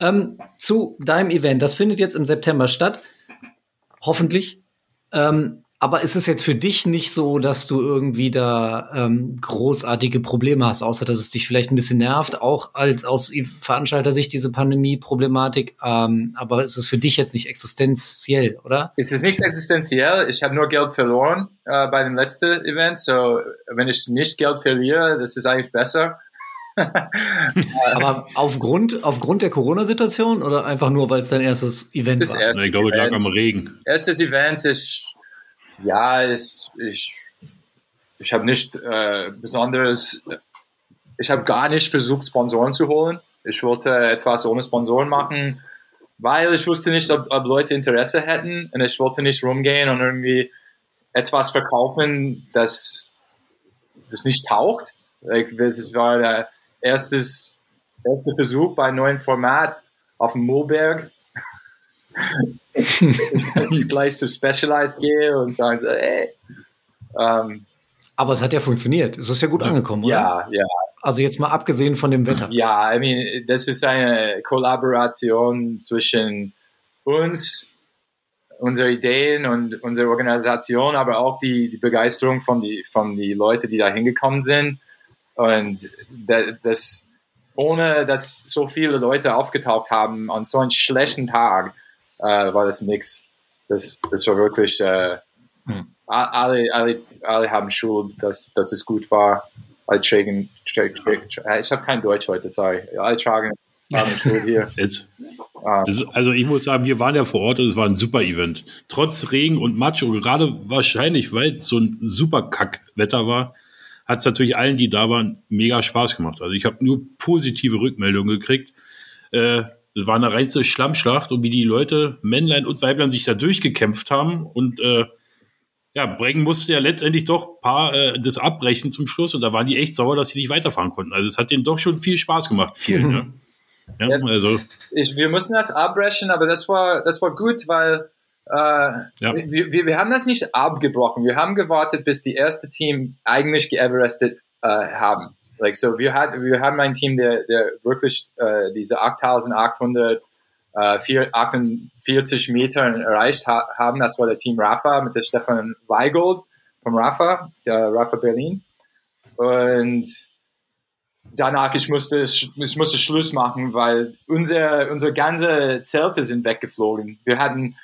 Ähm, zu deinem Event. Das findet jetzt im September statt. Hoffentlich. Ähm, aber ist es jetzt für dich nicht so, dass du irgendwie da ähm, großartige Probleme hast, außer dass es dich vielleicht ein bisschen nervt, auch als aus Veranstalter-Sicht diese Pandemie-Problematik. Ähm, aber ist es für dich jetzt nicht existenziell, oder? Es ist nicht existenziell. Ich habe nur Geld verloren äh, bei dem letzten Event. So, wenn ich nicht Geld verliere, das ist eigentlich besser. Aber aufgrund, aufgrund der Corona-Situation oder einfach nur, weil es dein erstes Event Das war? erste ich glaube, es lag Event. am Regen. erstes Event ist, ja, ist, ich, ich habe nicht äh, besonderes, ich habe gar nicht versucht, Sponsoren zu holen. Ich wollte etwas ohne Sponsoren machen, weil ich wusste nicht, ob, ob Leute Interesse hätten und ich wollte nicht rumgehen und irgendwie etwas verkaufen, das, das nicht taugt. Like, das war der erstes, erste Versuch bei einem neuen Format auf dem Moorberg dass ich gleich zu Specialized gehe und sage so, ey. Ähm, Aber es hat ja funktioniert. Es ist ja gut angekommen, oder? ja, ja, Also jetzt mal abgesehen von dem Wetter. ja, I mean, das ist eine Kollaboration zwischen uns, unsere Ideen und unsere Organisation, aber auch die, die Begeisterung von die, von die Leute, die da hingekommen sind. Und da- das, ohne dass so viele Leute aufgetaucht haben an so einem schlechten Tag, äh, war das nix. Das, das war wirklich, äh, Hm. alle, alle, alle haben Schuld, dass, dass es gut war. Alle tragen, tra, tra, tra, ich habe kein Deutsch heute, sorry. Alle tragen haben Schuld hier. Jetzt, das ist, also ich muss sagen, wir waren ja vor Ort und es war ein super Event. Trotz Regen und Matsch und gerade wahrscheinlich, weil es so ein super Kackwetter war, hat es natürlich allen, die da waren, mega Spaß gemacht. Also ich habe nur positive Rückmeldungen gekriegt. Äh, es war eine reinste Schlammschlacht und wie die Leute, Männlein und Weiblein, sich da durchgekämpft haben und äh, ja, Brengen musste ja letztendlich doch paar äh, das abbrechen zum Schluss und da waren die echt sauer, dass sie nicht weiterfahren konnten. Also es hat denen doch schon viel Spaß gemacht, vielen. Mhm. Ja. Ja, Ja. also ich, wir mussten das abbrechen, aber das war, das war gut, weil äh, Ja. wir, wir, wir haben das nicht abgebrochen. Wir haben gewartet, bis die erste Team eigentlich geeverestet äh, haben. Like, so wir, hat, wir haben ein Team, der, der wirklich äh, diese 8800 äh, vier- 48 Meter erreicht ha haben. Das war der Team Rafa mit der Stefan Weigold vom Rafa, der Rafa Berlin. Und danach, ich musste, ich musste Schluss machen, weil unser, unsere ganze Zelte sind weggeflogen. Wir hatten,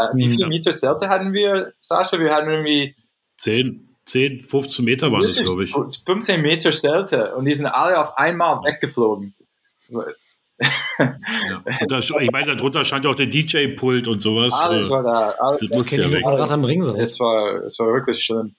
äh, wie viele Ja. Meter Zelte hatten wir, Sascha? Wir hatten irgendwie 10, 10 15 Meter waren das, wirklich glaube ich. 15 Meter Zelte und die sind alle auf einmal weggeflogen. Ja. Und da, ich meine, darunter stand ja auch der DJ-Pult und sowas. Alles Äh, war da. Alles, das musste Kenn ja weg. Rad am Ring so. es war, es war wirklich schlimm.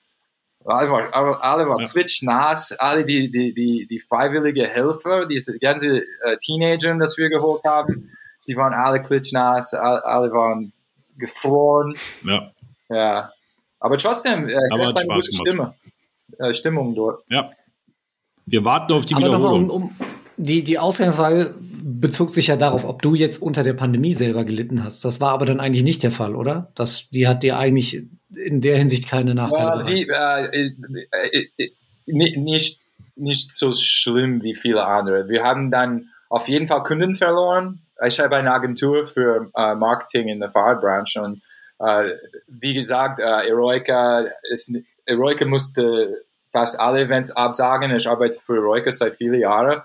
Alle waren, alle, alle waren Ja. klitschnass, alle die, die, die, die freiwillige Helfer, diese ganze äh, Teenager, das wir geholt haben, die waren alle klitschnass, alle, alle waren gefroren. Ja, Ja. Aber trotzdem, äh, Aber hat eine Spaß gute gemacht. Stimme, äh, Stimmung dort. ja. Wir warten auf die Aber Wiederholung. um, um die, die Ausgangsfrage bezog sich ja darauf, ob du jetzt unter der Pandemie selber gelitten hast. Das war aber dann eigentlich nicht der Fall, oder? Das, die hat dir eigentlich in der Hinsicht keine Nachteile Ja, wie, bereitet. äh, äh, äh, ni- nicht, nicht so schlimm wie viele andere. Wir haben dann auf jeden Fall Kunden verloren. Ich habe eine Agentur für äh, Marketing in der Fahrradbranche und äh, wie gesagt, äh, Eroica, ist, Eroica musste fast alle Events absagen. Ich arbeite für Roika seit vielen Jahren.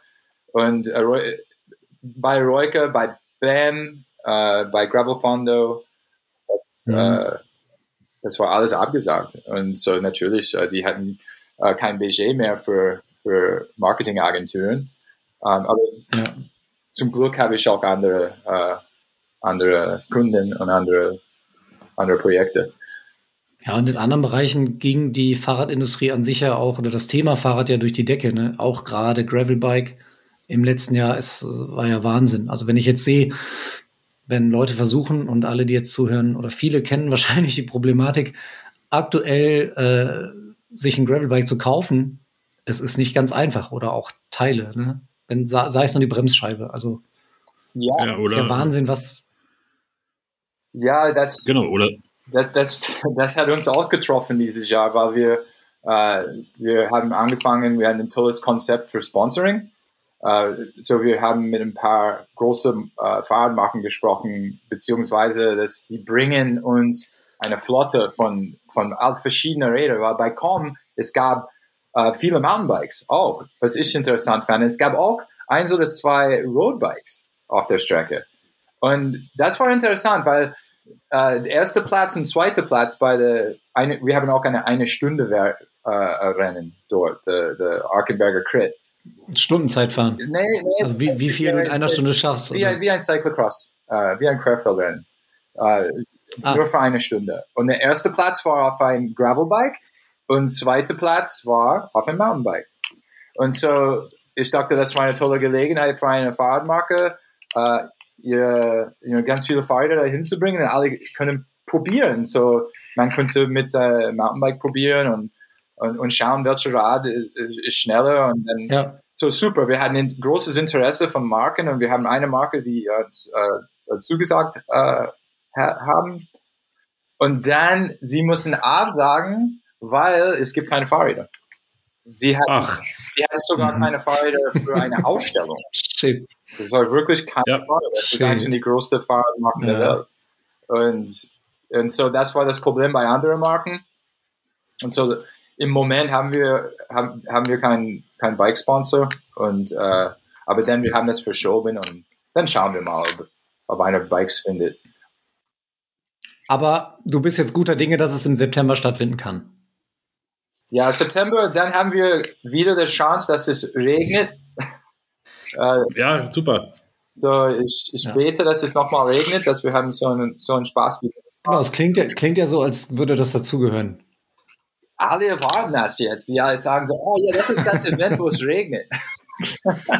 Und äh, bei Roika, bei BAM, äh, bei Gravel Fondo, das, mhm. äh, das, war alles abgesagt. Und so natürlich, äh, die hatten äh, kein Budget mehr für, für Marketingagenturen. Ähm, aber ja. Zum Glück habe ich auch andere, äh, andere Kunden und andere, andere Projekte. Ja, und in anderen Bereichen ging die Fahrradindustrie an sich ja auch, oder das Thema Fahrrad ja durch die Decke, ne? Auch gerade Gravelbike im letzten Jahr, es war ja Wahnsinn. Also wenn ich jetzt sehe, wenn Leute versuchen und alle, die jetzt zuhören, oder viele kennen wahrscheinlich die Problematik, aktuell äh, sich ein Gravelbike zu kaufen, es ist nicht ganz einfach oder auch Teile, ne? Wenn, sei es nur die Bremsscheibe. Also ja, ja oder, ist ja Wahnsinn, was. Ja, das. Genau, oder das, das, das hat uns auch getroffen dieses Jahr, weil wir, äh, wir haben angefangen, wir hatten ein tolles Konzept für Sponsoring. Äh, so wir haben mit ein paar großen äh, Fahrradmarken gesprochen, beziehungsweise dass die bringen uns eine Flotte von, von verschiedenen Rädern, weil bei Com, es gab äh, viele Mountainbikes auch, was ich interessant fand. Es gab auch eins oder zwei Roadbikes auf der Strecke. Und das war interessant, weil äh, erster Platz und zweiter Platz bei der, eine, wir haben auch eine eine Stunde äh, Rennen dort, der, Arkenberger Crit. Stundenzeit fahren. Nee, nee, also wie, wie viel du in einer Stunde schaffst? Wie, wie ein Cyclocross, äh, wie ein Querfeldrennen. Äh, ah. Nur für eine Stunde. Und der erste Platz war auf ein Gravelbike und zweiter Platz war auf ein Mountainbike. Und so, ich dachte, das war eine tolle Gelegenheit für eine Fahrradmarke. Äh, ihr, ihr ganz viele Fahrräder da hinzubringen und alle können probieren. So, man könnte mit äh, Mountainbike probieren und, und, und schauen, welcher Rad ist, ist schneller und dann ja. so super. Wir hatten ein großes Interesse von Marken und wir haben eine Marke, die uns äh, zugesagt äh, haben. Und dann, sie müssen absagen, weil es gibt keine Fahrräder. Sie hatten, sie hatten sogar mhm. keine Fahrräder für eine Ausstellung. Shit. Das war wirklich kein ja. Fahrrad. Das ist eines die größten Fahrradmarken ja. der Welt. Und, und so, das war das Problem bei anderen Marken. Und so, im Moment haben wir, haben, haben wir keinen kein Bike-Sponsor. Und, äh, aber dann, wir haben das verschoben und dann schauen wir mal, ob, ob einer Bikes findet. Aber du bist jetzt guter Dinge, dass es im September stattfinden kann. Ja, September, dann haben wir wieder die Chance, dass es regnet. äh, ja, super. So, ich, ich ja. bete, dass es nochmal regnet, dass wir haben so einen, so einen Spaß wieder. Genau, es klingt ja, klingt ja so, als würde das dazugehören. Alle erwarten das jetzt. Ja, sagen so, oh ja, das ist das Event, wo es regnet.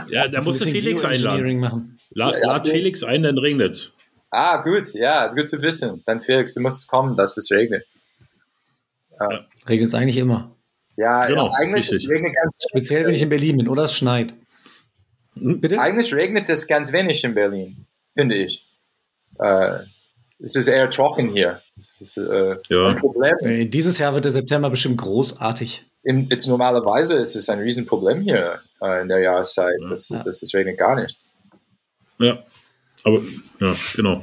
Ja, da musst du Felix einladen. Machen. La ja, lad Felix ein, dann regnet es. Ah, gut, ja, gut zu wissen. Dann Felix, du musst kommen, dass es regnet. Ja. Regnet es eigentlich immer. Ja, genau, ja eigentlich richtig. regnet ganz Speziell, wenn ich in Berlin bin oder es schneit. Hm, bitte? Eigentlich regnet es ganz wenig in Berlin, finde ich. Äh, es ist eher trocken hier. Das ist äh, ja. ein Problem. Äh, dieses Jahr wird der September bestimmt großartig. In, jetzt normalerweise ist es ein Riesenproblem hier äh, in der Jahreszeit. Das, ja. das, das regnet gar nicht. Ja, aber ja, genau.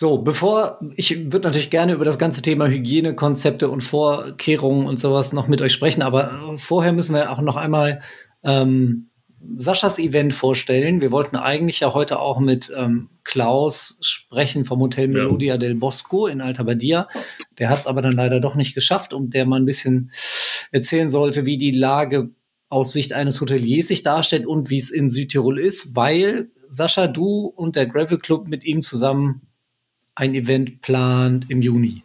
So, bevor, ich würde natürlich gerne über das ganze Thema Hygienekonzepte und Vorkehrungen und sowas noch mit euch sprechen, aber vorher müssen wir auch noch einmal ähm, Saschas Event vorstellen. Wir wollten eigentlich ja heute auch mit ähm, Klaus sprechen vom Hotel Melodia ja. del Bosco in Alta Badia. Der hat es aber dann leider doch nicht geschafft und der mal ein bisschen erzählen sollte, wie die Lage aus Sicht eines Hoteliers sich darstellt und wie es in Südtirol ist, weil Sascha, du und der Gravel Club mit ihm zusammen ein Event plant im Juni.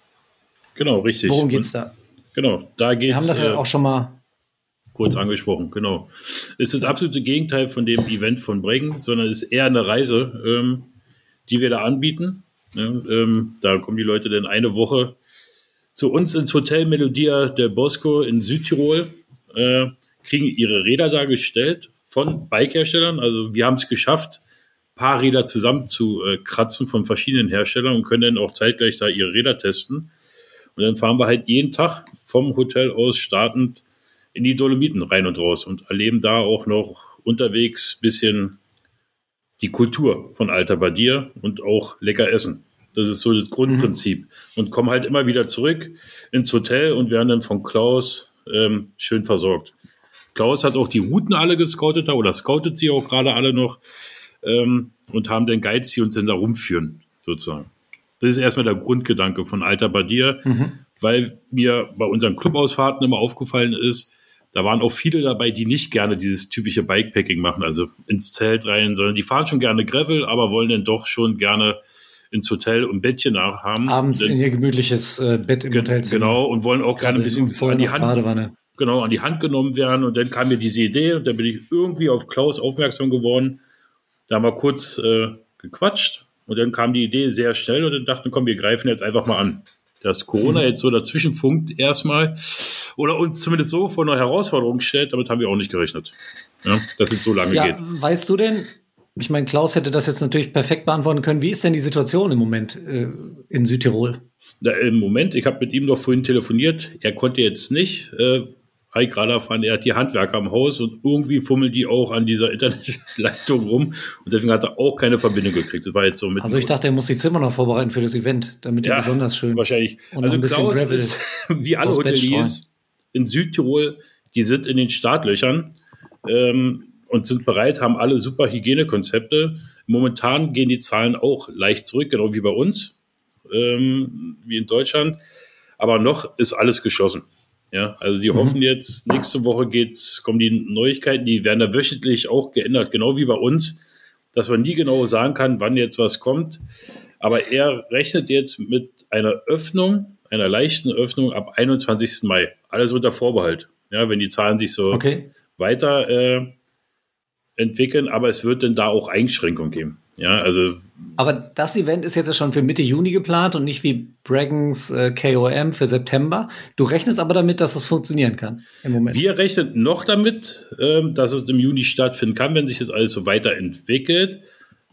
Genau, richtig. Worum geht es da? Genau, da geht es. Wir haben das ja äh, auch schon mal kurz angesprochen, genau. Es ist das absolute Gegenteil von dem Event von Brecken, sondern es ist eher eine Reise, ähm, die wir da anbieten. Ja, ähm, da kommen die Leute dann eine Woche zu uns ins Hotel Melodia der Bosco in Südtirol, äh, kriegen ihre Räder da gestellt von Bikeherstellern. Also wir haben es geschafft, paar Räder zusammenzukratzen von verschiedenen Herstellern und können dann auch zeitgleich da ihre Räder testen. Und dann fahren wir halt jeden Tag vom Hotel aus startend in die Dolomiten rein und raus und erleben da auch noch unterwegs bisschen die Kultur von Alter Badir und auch lecker essen. Das ist so das Grundprinzip. Mhm. Und kommen halt immer wieder zurück ins Hotel und werden dann von Klaus ähm, schön versorgt. Klaus hat auch die Routen alle gescoutet oder scoutet sie auch gerade alle noch ähm, und haben den Guides, die uns dann da rumführen, sozusagen. Das ist erstmal der Grundgedanke von Alter Badir, mhm. weil mir bei unseren Clubausfahrten immer aufgefallen ist, da waren auch viele dabei, die nicht gerne dieses typische Bikepacking machen, also ins Zelt rein, sondern die fahren schon gerne Gravel, aber wollen dann doch schon gerne ins Hotel und Bettchen nachhaben. Abends denn, in ihr gemütliches äh, Bett im Hotel. Genau, und wollen auch gerne ein bisschen an die Hand, Badewanne. genau, an die Hand genommen werden. Und dann kam mir diese Idee und dann bin ich irgendwie auf Klaus aufmerksam geworden. Da haben wir kurz äh, gequatscht und dann kam die Idee sehr schnell und dann dachten, komm, wir greifen jetzt einfach mal an dass Corona mhm. jetzt so dazwischen funkt erstmal oder uns zumindest so vor eine Herausforderung stellt, damit haben wir auch nicht gerechnet, ja, dass es so lange ja, geht. Weißt du denn, ich meine, Klaus hätte das jetzt natürlich perfekt beantworten können, wie ist denn die Situation im Moment äh, in Südtirol? Ja, Im Moment, ich habe mit ihm noch vorhin telefoniert, er konnte jetzt nicht, äh, ich gerade erfahren, er hat die Handwerker am Haus und irgendwie fummeln die auch an dieser Internetleitung rum und deswegen hat er auch keine Verbindung gekriegt. Das war jetzt so mit also ich dachte, er muss die Zimmer noch vorbereiten für das Event, damit ja, er besonders schön wahrscheinlich. Und also Klaus Gravel ist, wie alle Hoteliers in Südtirol, die sind in den Startlöchern ähm, und sind bereit, haben alle super Hygienekonzepte. Momentan gehen die Zahlen auch leicht zurück, genau wie bei uns, ähm, wie in Deutschland. Aber noch ist alles geschlossen. Ja, also die mhm. hoffen jetzt, nächste Woche geht's, kommen die Neuigkeiten, die werden da wöchentlich auch geändert, genau wie bei uns, dass man nie genau sagen kann, wann jetzt was kommt. Aber er rechnet jetzt mit einer Öffnung, einer leichten Öffnung ab 21. Mai. Alles unter Vorbehalt. Ja, wenn die Zahlen sich so okay. weiter äh, entwickeln, aber es wird dann da auch Einschränkungen geben. Ja, also. Aber das Event ist jetzt ja schon für Mitte Juni geplant und nicht wie Bragons äh, KOM für September. Du rechnest aber damit, dass es funktionieren kann im Moment. Wir rechnen noch damit, ähm, dass es im Juni stattfinden kann, wenn sich das alles so weiterentwickelt,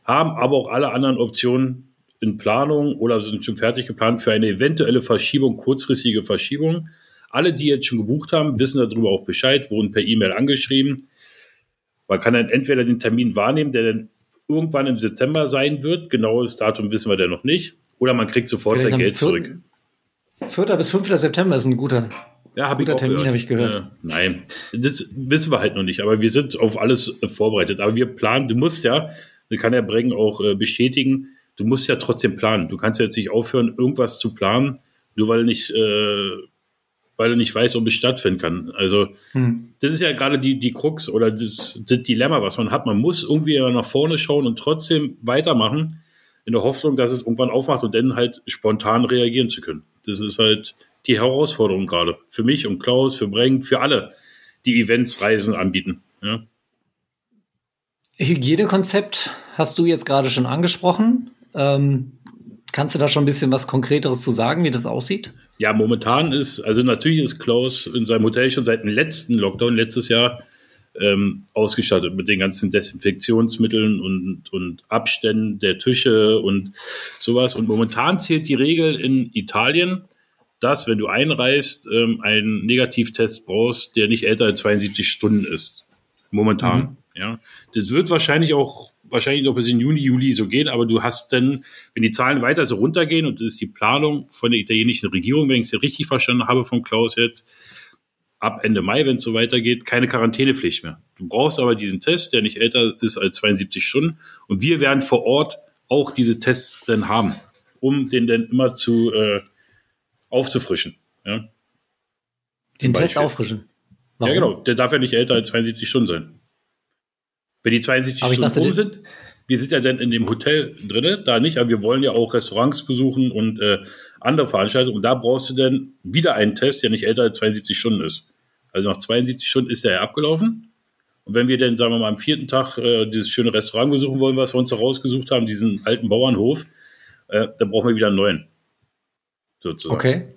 haben aber auch alle anderen Optionen in Planung oder sind schon fertig geplant für eine eventuelle Verschiebung, kurzfristige Verschiebung. Alle, die jetzt schon gebucht haben, wissen darüber auch Bescheid, wurden per E-Mail angeschrieben. Man kann dann entweder den Termin wahrnehmen, der dann irgendwann im September sein wird. Genaues Datum wissen wir dann noch nicht. Oder man kriegt sofort Vielleicht sein Geld 4. zurück. 4. bis 5. September ist ein guter, ja, guter Termin, habe ich gehört. Äh, nein, das wissen wir halt noch nicht. Aber wir sind auf alles äh, vorbereitet. Aber wir planen, du musst ja, das kann ja Brengen auch äh, bestätigen, du musst ja trotzdem planen. Du kannst ja jetzt nicht aufhören, irgendwas zu planen, nur weil nicht äh, weil er nicht weiß, ob es stattfinden kann. Also hm. das ist ja gerade die, die Krux oder das, das, Dilemma, was man hat. Man muss irgendwie nach vorne schauen und trotzdem weitermachen, in der Hoffnung, dass es irgendwann aufmacht und dann halt spontan reagieren zu können. Das ist halt die Herausforderung gerade. Für mich und Klaus, für Breng, für alle, die Events, Reisen anbieten. Ja. Hygienekonzept hast du jetzt gerade schon angesprochen. Ähm, kannst du da schon ein bisschen was Konkreteres zu sagen, wie das aussieht? Ja, momentan ist, also natürlich ist Klaus in seinem Hotel schon seit dem letzten Lockdown letztes Jahr ähm, ausgestattet mit den ganzen Desinfektionsmitteln und, und Abständen der Tische und sowas. Und momentan zählt die Regel in Italien, dass, wenn du einreist, ähm, einen Negativtest brauchst, der nicht älter als 72 Stunden ist. Momentan. Mhm. Ja. Das wird wahrscheinlich auch wahrscheinlich noch bis in Juni, Juli so gehen, aber du hast dann, wenn die Zahlen weiter so runtergehen, und das ist die Planung von der italienischen Regierung, wenn ich es richtig verstanden habe von Klaus jetzt, ab Ende Mai, wenn es so weitergeht, keine Quarantänepflicht mehr. Du brauchst aber diesen Test, der nicht älter ist als 72 Stunden. Und wir werden vor Ort auch diese Tests dann haben, um den dann immer zu äh, aufzufrischen. Ja? Den Test auffrischen. Warum? Ja, genau. Der darf ja nicht älter als 72 Stunden sein. Wenn die 72 aber Stunden rum sind, wir sind ja dann in dem Hotel drin, da nicht, aber wir wollen ja auch Restaurants besuchen und äh, andere Veranstaltungen. Und da brauchst du dann wieder einen Test, der nicht älter als 72 Stunden ist. Also nach 72 Stunden ist der ja abgelaufen. Und wenn wir dann, sagen wir mal, am vierten Tag äh, dieses schöne Restaurant besuchen wollen, was wir uns da rausgesucht haben, diesen alten Bauernhof, äh, dann brauchen wir wieder einen neuen. Sozusagen. Okay.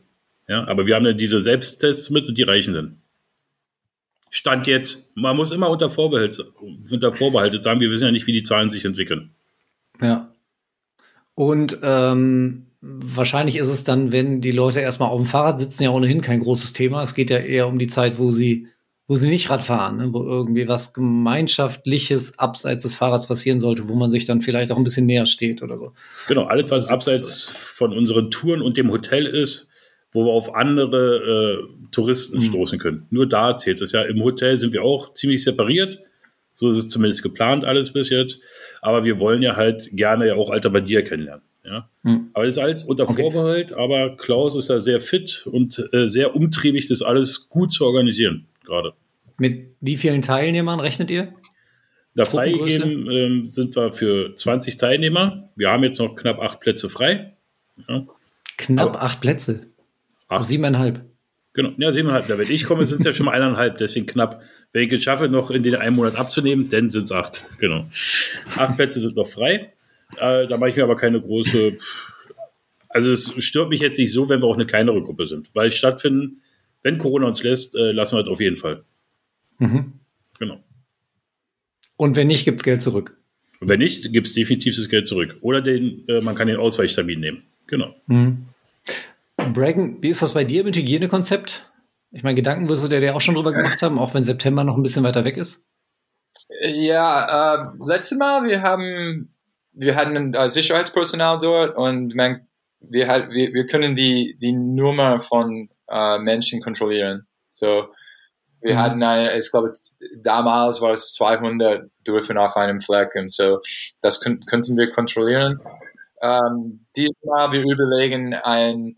Ja, aber wir haben ja diese Selbsttests mit und die reichen dann. Stand jetzt. Man muss immer unter Vorbehalt, unter Vorbehalt sagen, wir wissen ja nicht, wie die Zahlen sich entwickeln. Ja. Und ähm, wahrscheinlich ist es dann, wenn die Leute erstmal auf dem Fahrrad sitzen, ja ohnehin kein großes Thema. Es geht ja eher um die Zeit, wo sie, wo sie nicht Rad fahren, ne? wo irgendwie was Gemeinschaftliches abseits des Fahrrads passieren sollte, wo man sich dann vielleicht auch ein bisschen näher steht oder so. Genau, alles, was abseits von unseren Touren und dem Hotel ist, wo wir auf andere äh, Touristen mhm. stoßen können. Nur da zählt es ja. Im Hotel sind wir auch ziemlich separiert. So ist es zumindest geplant alles bis jetzt. Aber wir wollen ja halt gerne ja auch Alter bei dir kennenlernen. Ja. Mhm. Aber das ist alles unter okay. Vorbehalt. Aber Klaus ist da sehr fit und äh, sehr umtriebig, das alles gut zu organisieren gerade. Mit wie vielen Teilnehmern rechnet ihr? Da freigegeben ähm, sind wir für 20 Teilnehmer. Wir haben jetzt noch knapp acht Plätze frei. Ja. Knapp Aber acht Plätze? Acht. Siebeneinhalb. Genau, ja, siebeneinhalb. Da, wenn ich komme, sind es ja schon mal eineinhalb, deswegen knapp. Wenn ich es schaffe, noch in den einen Monat abzunehmen, dann sind es acht. Genau. Acht Plätze sind noch frei. Äh, da mache ich mir aber keine große. Also, es stört mich jetzt nicht so, wenn wir auch eine kleinere Gruppe sind, weil stattfinden, wenn Corona uns lässt, äh, lassen wir das auf jeden Fall. Mhm. Genau. Und wenn nicht, gibt es Geld zurück. Und wenn nicht, gibt es definitiv das Geld zurück. Oder den, äh, man kann den Ausweichtermin nehmen. Genau. Mhm. Bragen, wie ist das bei dir mit Hygienekonzept? Ich meine, Gedanken wirst du dir ja auch schon drüber gemacht haben, auch wenn September noch ein bisschen weiter weg ist. Ja, äh, letztes Mal, wir haben, wir hatten äh, Sicherheitspersonal dort und man, wir, halt, wir, wir können die, die Nummer von äh, Menschen kontrollieren. So, wir mhm. hatten eine, ich glaube, damals war es 200 dürfen auf einem Fleck und so, das könnten wir kontrollieren. Ähm, diesmal wir überlegen ein,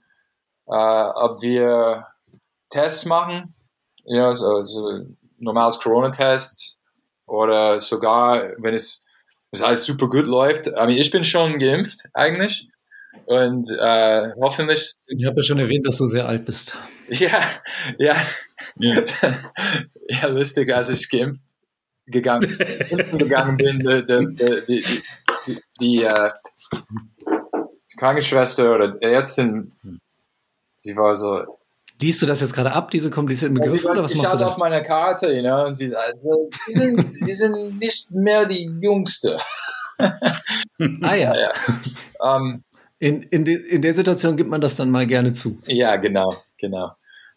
ob wir Tests machen, ja, so, so normales Corona-Test oder sogar, wenn es, wenn es alles super gut läuft. I mean, ich bin schon geimpft eigentlich und äh, hoffentlich. Ich habe ja schon erwähnt, dass du sehr alt bist. Ja, ja. Ja, ja lustig, als ich geimpft gegangen, gegangen bin, die, die, die, die, die äh, Krankenschwester oder Ärztin, sie war so. Liest du das jetzt gerade ab, diese komplizierten Begriffe, ja, oder was machst du da? auf meiner Karte, you know, und sie also, die, sind, die sind nicht mehr die Jüngste. ah ja. ja. Um, ähm, in, in, de, in der Situation gibt man das dann mal gerne zu. Ja, genau, genau.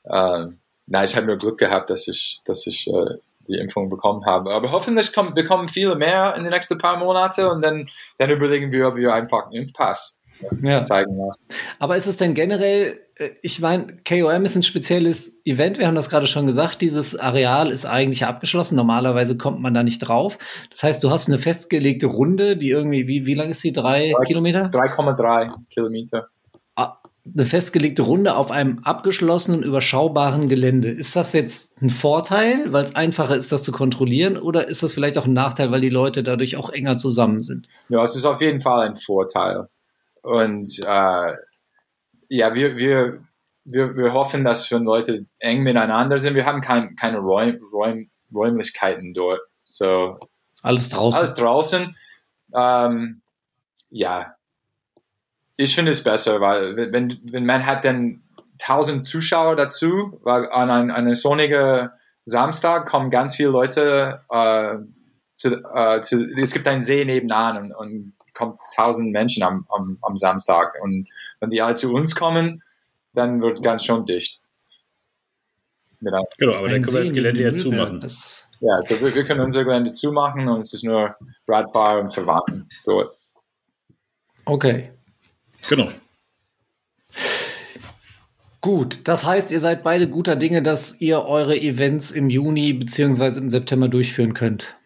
Ähm, na, ich habe nur Glück gehabt, dass ich, dass ich äh, die Impfung bekommen habe. Aber hoffentlich kommen, bekommen viele mehr in den nächsten paar Monaten und dann, dann überlegen wir, ob wir einfach einen Impfpass ja. zeigen lassen. Aber ist es denn generell, äh, ich meine, KOM ist ein spezielles Event, wir haben das gerade schon gesagt, dieses Areal ist eigentlich abgeschlossen, normalerweise kommt man da nicht drauf. Das heißt, du hast eine festgelegte Runde, die irgendwie, wie, wie lang ist sie? Drei, Drei Kilometer? 3,3 Kilometer. Ah, eine festgelegte Runde auf einem abgeschlossenen, überschaubaren Gelände. Ist das jetzt ein Vorteil, weil es einfacher ist, das zu kontrollieren, oder ist das vielleicht auch ein Nachteil, weil die Leute dadurch auch enger zusammen sind? Ja, es ist auf jeden Fall ein Vorteil. Und äh, ja, wir, wir, wir, wir hoffen, dass wir Leute eng miteinander sind. Wir haben kein, keine Räum, Räum, Räumlichkeiten dort. So, alles draußen. Alles draußen. Ähm, ja, ich finde es besser, weil wenn, wenn man hat dann tausend Zuschauer dazu, weil an einem eine sonnige Samstag kommen ganz viele Leute äh, zu, äh, zu, es gibt einen See nebenan und, und kommt tausend Menschen am, am, am Samstag. Und wenn die alle zu uns kommen, dann wird ganz schön dicht. Genau, genau aber dann können wir das Gelände ja zumachen. Das ja, also wir, wir, können unser Gelände zumachen und es ist nur Radfahrer und Verwandten dort. Okay. Genau. Gut, das heißt, ihr seid beide guter Dinge, dass ihr eure Events im Juni bzw. im September durchführen könnt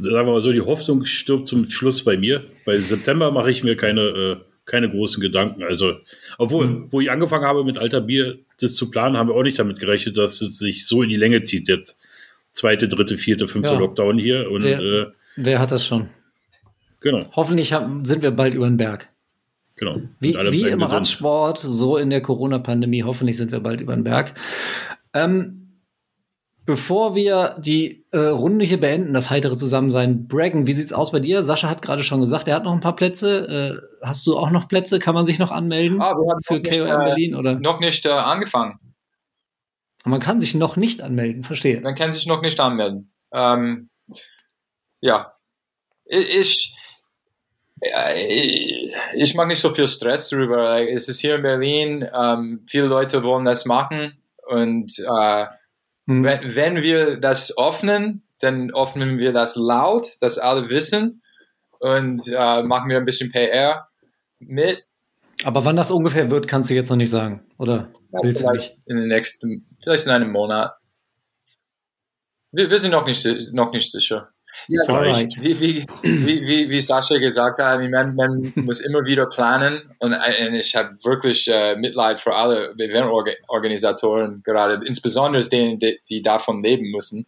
sagen wir mal so, die Hoffnung stirbt zum Schluss bei mir. Bei September mache ich mir keine, äh, keine großen Gedanken. Also, obwohl, mhm. wo ich angefangen habe mit Alter Bier das zu planen, haben wir auch nicht damit gerechnet, dass es sich so in die Länge zieht. Jetzt zweite, dritte, vierte, fünfte ja. Lockdown hier. Und, wer, äh, wer, hat das schon? Genau. Hoffentlich haben, sind wir bald über den Berg. Genau. Wie, wie im gesund. Radsport, so in der Corona-Pandemie. Hoffentlich sind wir bald über den Berg. Ähm, Bevor wir die äh, Runde hier beenden, das heitere Zusammensein, Braggen, wie sieht's aus bei dir? Sascha hat gerade schon gesagt, er hat noch ein paar Plätze. Äh, hast du auch noch Plätze? Kann man sich noch anmelden ah, wir haben für KOM äh, Berlin? Oder? Noch nicht äh, angefangen. Man kann sich noch nicht anmelden, verstehe. Man kann sich noch nicht anmelden. Ähm, ja, ich, ich, ich mag nicht so viel Stress darüber. Es ist hier in Berlin, ähm, viele Leute wollen das machen und äh, Mhm. Wenn, wenn wir das öffnen, dann öffnen wir das laut, dass alle wissen und äh, machen wir ein bisschen PR mit. Aber wann das ungefähr wird, kannst du jetzt noch nicht sagen, oder? Ja, willst du vielleicht nicht? in den nächsten, vielleicht in einem Monat. Wir, wir sind noch nicht, noch nicht sicher. Ja, Vielleicht. Wie, wie, wie, wie, wie Sascha gesagt hat, man, man muss immer wieder planen und, und ich habe wirklich äh, Mitleid für alle Eventorganisatoren, gerade insbesondere denen, die, die davon leben müssen,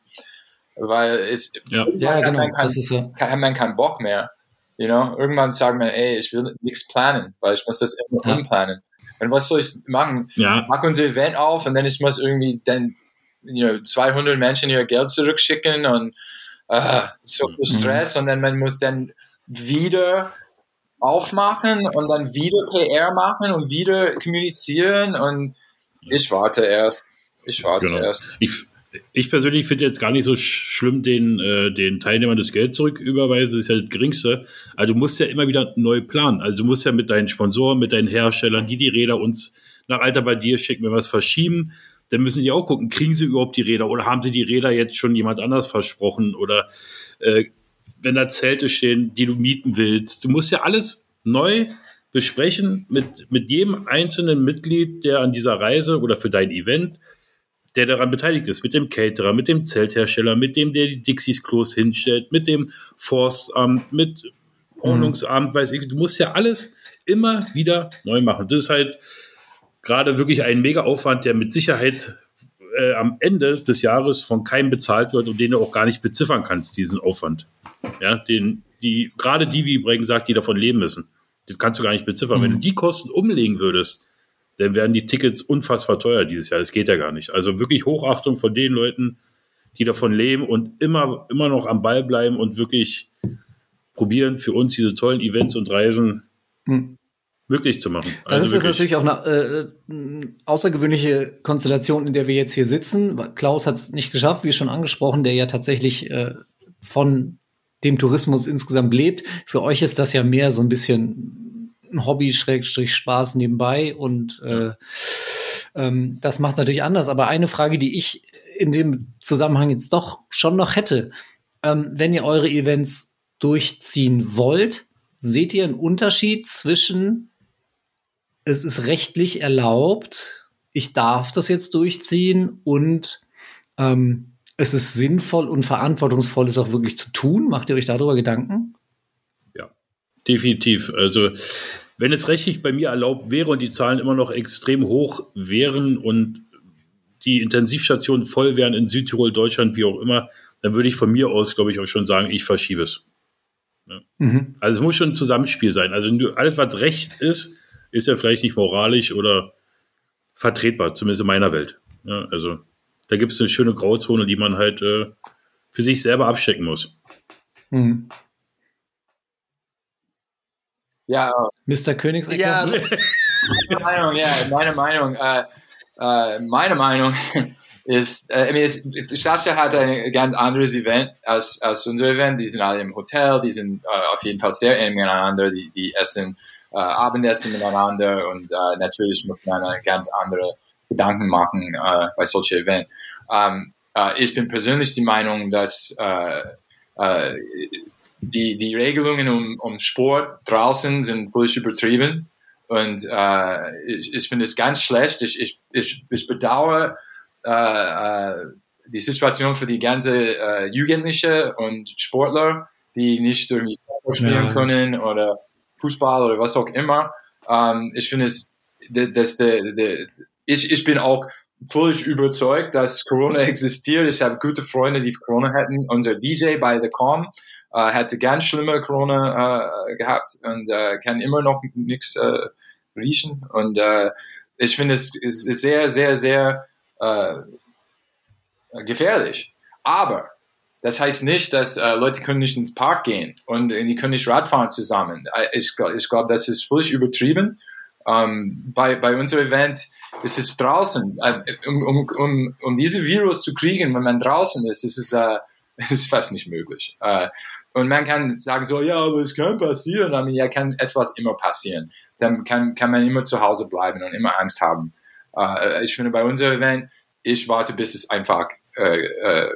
weil es Ja. Ja, genau. man ist ja. hat man keinen Bock mehr. You know? Irgendwann sagt man, ey, ich will nichts planen, weil ich muss das immer Ja. umplanen. Und was soll ich machen? Ja, Mach unser Event auf und dann ich muss irgendwie dann you know, 200 Menschen ihr Geld zurückschicken und äh, so viel Mhm. Stress und dann man muss dann wieder aufmachen und dann wieder PR machen und wieder kommunizieren und ich warte erst. Ich warte Genau. erst. ich, ich persönlich finde jetzt gar nicht so sch- schlimm, den, äh, den Teilnehmern das Geld zurücküberweisen. Das ist ja das Geringste. Also du musst ja immer wieder neu planen. Also du musst ja mit deinen Sponsoren, mit deinen Herstellern, die die Räder uns nach Alter bei dir schicken, wenn wir was verschieben, dann müssen die auch gucken, kriegen sie überhaupt die Räder oder haben sie die Räder jetzt schon jemand anders versprochen oder äh, wenn da Zelte stehen, die du mieten willst. Du musst ja alles neu besprechen mit, mit jedem einzelnen Mitglied, der an dieser Reise oder für dein Event, der daran beteiligt ist, mit dem Caterer, mit dem Zelthersteller, mit dem, der die Dixies Klos hinstellt, mit dem Forstamt, mit Ordnungsamt, weiß ich. Du musst ja alles immer wieder neu machen. Das ist halt gerade wirklich ein mega Aufwand, der mit Sicherheit äh, am Ende des Jahres von keinem bezahlt wird und den du auch gar nicht beziffern kannst, diesen Aufwand. Ja, den, die, gerade die, wie Brecken sagt, die davon leben müssen. Das kannst du gar nicht beziffern. Wenn du die Kosten umlegen würdest, dann wären die Tickets unfassbar teuer dieses Jahr. Das geht ja gar nicht. Also wirklich Hochachtung von den Leuten, die davon leben und immer, immer noch am Ball bleiben und wirklich probieren, für uns diese tollen Events und Reisen Hm. Möglich zu machen. Das also ist wirklich. natürlich auch eine äh, außergewöhnliche Konstellation, in der wir jetzt hier sitzen. Klaus hat es nicht geschafft, wie schon angesprochen, der ja tatsächlich äh, von dem Tourismus insgesamt lebt. Für euch ist das ja mehr so ein bisschen ein Hobby, Schrägstrich Spaß nebenbei und äh, ähm, das macht natürlich anders. Aber eine Frage, die ich in dem Zusammenhang jetzt doch schon noch hätte, ähm, wenn ihr eure Events durchziehen wollt, seht ihr einen Unterschied zwischen es ist rechtlich erlaubt, ich darf das jetzt durchziehen und ähm, es ist sinnvoll und verantwortungsvoll, es auch wirklich zu tun. Macht ihr euch darüber Gedanken? Definitiv. Also, wenn es rechtlich bei mir erlaubt wäre und die Zahlen immer noch extrem hoch wären und die Intensivstationen voll wären in Südtirol, Deutschland, wie auch immer, dann würde ich von mir aus, glaube ich, auch schon sagen, ich verschiebe es. Mhm. Also es muss schon ein Zusammenspiel sein. Also alles, was Recht ist, ist ja vielleicht nicht moralisch oder vertretbar, zumindest in meiner Welt. Ja, also da gibt es eine schöne Grauzone, die man halt äh, für sich selber abstecken muss. Mhm. Ja, Mr. Königsegger? Ja, meine Meinung, ja, meine Meinung, äh, äh, meine Meinung ist, äh, I mean, es, Sascha hat ein ganz anderes Event als, als unser Event. Die sind alle im Hotel, die sind äh, auf jeden Fall sehr eng miteinander, die, die essen äh, Abendessen miteinander und äh, natürlich muss man eine ganz andere Gedanken machen äh, bei solchen Events. Ähm, äh, ich bin persönlich die Meinung, dass äh, äh, die, die Regelungen um, um Sport draußen sind völlig übertrieben. Und äh, ich, ich finde es ganz schlecht. Ich, ich, ich, ich bedauere äh, äh, die Situation für die ganze äh, Jugendliche und Sportler, die nicht irgendwie Fußball spielen Ja. können oder Fußball oder was auch immer. Ähm, ich finde es, dass der, der, ich, ich bin auch völlig überzeugt, dass Corona existiert. Ich habe gute Freunde, die Corona hatten. Unser DJ bei The Calm äh, hatte ganz schlimme Corona äh, gehabt und äh, kann immer noch nichts äh, riechen. Und äh, ich finde es ist sehr, sehr, sehr äh, gefährlich. Aber das heißt nicht, dass äh, Leute können nicht ins Park gehen und äh, die können nicht Radfahren zusammen. Äh, Ich, ich glaube, das ist völlig übertrieben. Ähm, bei, bei unserem Event ist es draußen. Äh, um, um, um, um diese Virus zu kriegen, wenn man draußen ist, ist es, äh, es ist fast nicht möglich. Äh, und man kann sagen so, ja, aber es kann passieren. Aber ja, kann etwas immer passieren. Dann kann, kann man immer zu Hause bleiben und immer Angst haben. Äh, ich finde bei unserem Event, ich warte, bis es einfach, äh, äh,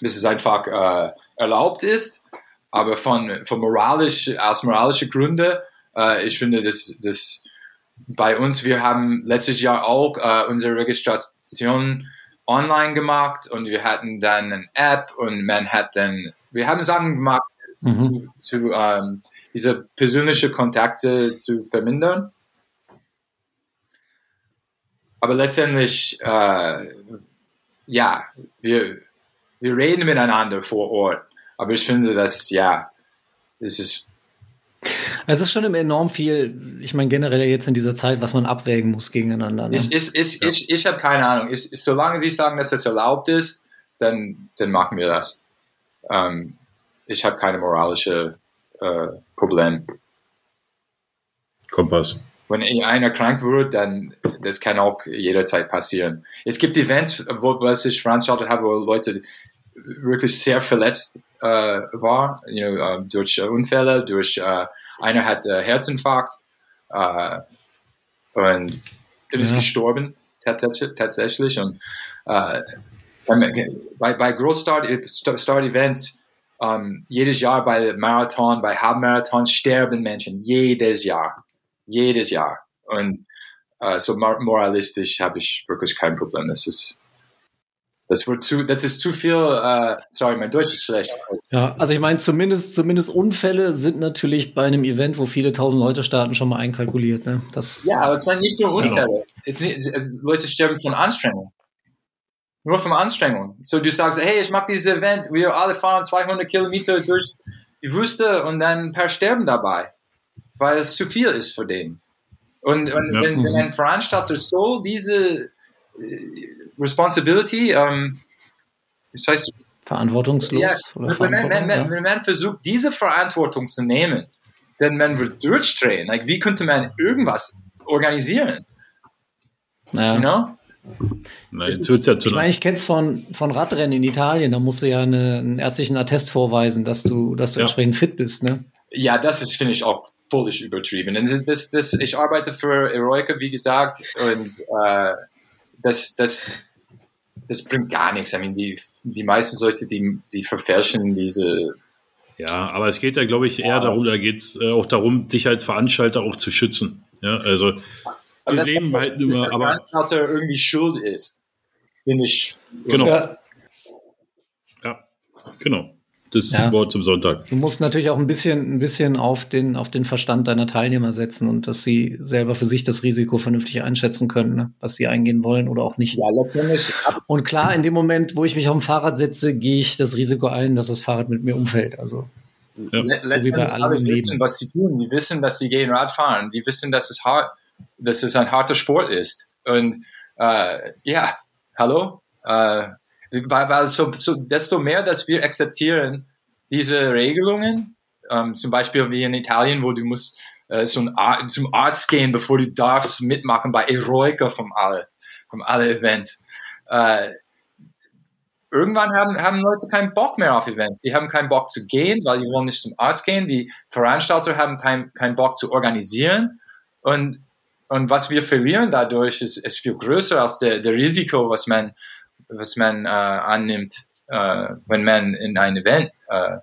bis es einfach äh, erlaubt ist. Aber von, von moralisch, aus moralischen Gründen Äh, ich finde, dass, dass bei uns, wir haben letztes Jahr auch äh, unsere Registration online gemacht und wir hatten dann eine App und man hat dann, wir haben Sachen gemacht, mhm. zu, zu ähm, diese persönliche Kontakte zu vermindern. Aber letztendlich, äh, ja, wir, wir reden miteinander vor Ort. Aber ich finde, dass, ja, es ist es ist schon enorm viel, ich meine generell jetzt in dieser Zeit, was man abwägen muss gegeneinander. Ne? Ich, ich, ich, ja. ich, ich habe keine Ahnung. Ich, solange Sie sagen, dass es erlaubt ist, dann, dann machen wir das. Ähm, ich habe keine moralische äh, Problem. Kompass. Wenn einer krank wird, dann das kann auch jederzeit passieren. Es gibt Events, wo was ich veranstaltet habe, wo Leute wirklich sehr verletzt äh, war, you know, äh, durch Unfälle, durch äh, einer hat äh, Herzinfarkt äh, und ist ja. gestorben tatsächlich und äh, bei, bei Großstart-Events um, jedes Jahr bei Marathon, bei Halbmarathon sterben Menschen jedes Jahr, jedes Jahr und uh, so moralistisch habe ich wirklich kein Problem. Das ist das wird zu, das ist zu viel, uh, sorry, mein Deutsch ist schlecht. Ja, also ich meine, zumindest, zumindest Unfälle sind natürlich bei einem Event, wo viele tausend Leute starten, schon mal einkalkuliert. Ne? Das, ja, aber es sind nicht nur Unfälle. Genau. Leute sterben von Anstrengung. Nur von Anstrengung. So du sagst, hey, ich mag dieses Event, wir alle fahren 200 Kilometer durch die Wüste und dann ein paar sterben dabei, weil es zu viel ist für den. Und, und ja. wenn, wenn, ein Veranstalter so diese äh, Responsibility, ähm, das heißt, verantwortungslos. Ja, oder wenn, man, wenn, ja. wenn, man versucht, diese Verantwortung zu nehmen, dann man wird durchdrehen. Like, wie könnte man irgendwas organisieren? Naja. You know? Nein, jetzt wird's ja zu ich meine, ich kenne es von, von Radrennen in Italien, da musst du ja eine, einen ärztlichen Attest vorweisen, dass du, dass du ja. entsprechend fit bist, ne? Ja, das ist, finde ich, auch völlig übertrieben. Und das, das, ich arbeite für Eroica, wie gesagt, und äh, das, das das bringt gar nichts. I mean, die, die meisten Leute, die, die verfälschen diese. Ja, aber es geht ja, glaube ich, eher ja. darum, da geht es äh, auch darum, dich als Veranstalter auch zu schützen. Ja, also aber wir reden halt nur, dass aber der Veranstalter irgendwie schuld ist, bin ich. Genau. Ja. ja, genau das ja. Wort zum Sonntag. Du musst natürlich auch ein bisschen, ein bisschen auf den, auf den Verstand deiner Teilnehmer setzen und dass sie selber für sich das Risiko vernünftig einschätzen können, ne? was sie eingehen wollen oder auch nicht. Ja, letztendlich. Und klar, in dem Moment, wo ich mich auf dem Fahrrad setze, gehe ich das Risiko ein, dass das Fahrrad mit mir umfällt. Also. Ja. Letztendlich so alle wissen, was sie tun. Die wissen, dass sie gehen Radfahren. Die wissen, dass es hart, dass es ein harter Sport ist. Und äh, ja, hallo, äh, weil, weil so, so, desto mehr, dass wir akzeptieren diese Regelungen, ähm, zum Beispiel wie in Italien, wo du musst äh, so ein zum Arzt gehen, bevor du darfst mitmachen bei Eroica vom alle, vom alle Events. Äh, irgendwann haben, haben Leute keinen Bock mehr auf Events. Die haben keinen Bock zu gehen, weil die wollen nicht zum Arzt gehen. Die Veranstalter haben keinen keinen Bock zu organisieren. Und, und was wir verlieren dadurch ist, ist viel größer als der, der Risiko, was man was man äh, annimmt, äh, wenn man in ein Event äh,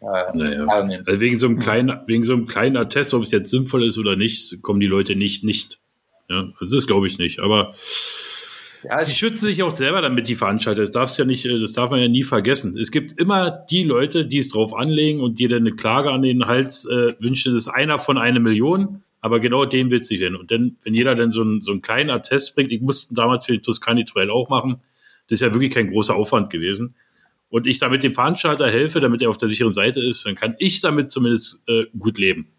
äh naja. Also wegen so einem kleinen, wegen so einem kleinen Attest, ob es jetzt sinnvoll ist oder nicht, kommen die Leute nicht, nicht. Ja, also das glaube ich nicht. Aber ja, sie schützen sich auch selber damit, die Veranstalter. Das darfst ja nicht, äh, das darf man ja nie vergessen. Es gibt immer die Leute, die es drauf anlegen und dir dann eine Klage an den Hals äh, wünschen. Das ist einer von einer Million, aber genau den willst du hin. Und dann, wenn jeder dann so einen, so einen kleinen Attest bringt, ich musste damals für die Tuscany Trail auch machen, das ist ja wirklich kein großer Aufwand gewesen. Und ich damit dem Veranstalter helfe, damit er auf der sicheren Seite ist, dann kann ich damit zumindest äh, gut leben.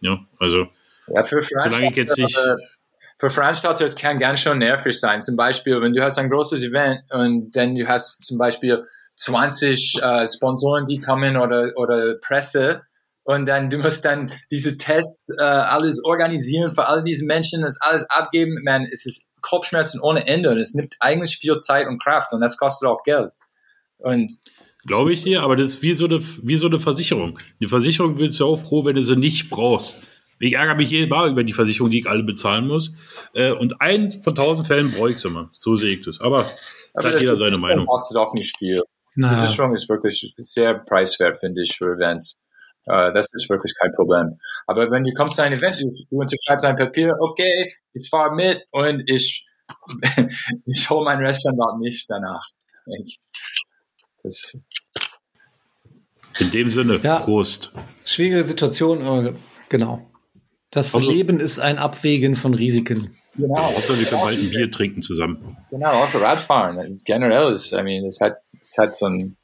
Ja, also ja, für solange ich jetzt nicht für Veranstalter es kann ganz schön nervig sein. Zum Beispiel, wenn du hast ein großes Event und dann du hast zum Beispiel 20 äh, Sponsoren, die kommen oder, oder Presse und dann du musst dann diese Tests äh, alles organisieren für all diese Menschen, das alles abgeben. Man, es ist Kopfschmerzen ohne Ende und es nimmt eigentlich viel Zeit und Kraft und das kostet auch Geld. Und Glaube ich dir, aber das ist wie so, eine, wie so eine Versicherung. Die Versicherung willst du auch froh, wenn du sie nicht brauchst. Ich ärgere mich jedes Mal über die Versicherung, die ich alle bezahlen muss. Äh, und einen von tausend Fällen brauche ich immer. So sehe ich das. Aber, aber hat jeder seine Meinung. Das kostet auch nicht viel. Die Versicherung ist wirklich sehr preiswert, finde ich, für Events. Äh, das ist wirklich kein Problem. Aber wenn du kommst zu einem Event, du, du unterschreibst ein Papier, okay, ich fahre mit und ich, ich hole mein Restaurant nicht danach. Das, In dem Sinne, Ja. Prost. Schwierige Situation, aber genau. Das Also- Leben ist ein Abwägen von Risiken. genau. Außer wir können bald ein Bier trinken zusammen. Genau, auch für Radfahren. Generell ist, I mean, es hat, es hat so ein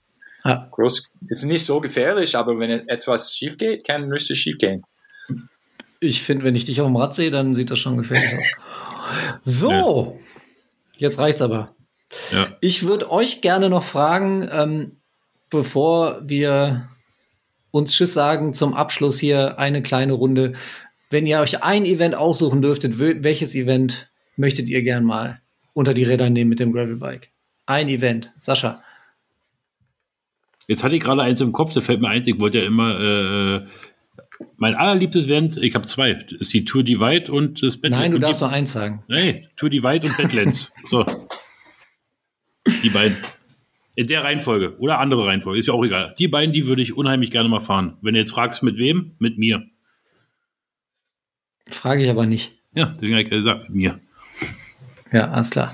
Ja. groß, ist nicht so gefährlich, aber wenn etwas schief geht, kann richtig schief gehen. Ich finde, wenn ich dich auf dem Rad sehe, dann sieht das schon gefährlich aus. So, jetzt reicht's aber. Ja. Ich würde euch gerne noch fragen, ähm, bevor wir uns Tschüss sagen, zum Abschluss hier eine kleine Runde. Wenn ihr euch ein Event aussuchen dürftet, wel- welches Event möchtet ihr gern mal unter die Räder nehmen mit dem Gravelbike? Ein Event. Sascha. Jetzt hatte ich gerade eins im Kopf, da fällt mir eins, ich wollte ja immer, äh, mein allerliebstes Event, ich habe zwei, das ist die Tour Divide und das Badlands. Nein, du darfst nur eins sagen. Nee, Tour Divide und Badlands. so. Die beiden. In der Reihenfolge oder andere Reihenfolge, ist ja auch egal. Die beiden, die würde ich unheimlich gerne mal fahren. Wenn du jetzt fragst, mit wem? Mit mir. Frage ich aber nicht. Ja, deswegen habe ich gesagt, mit mir. Ja, alles klar.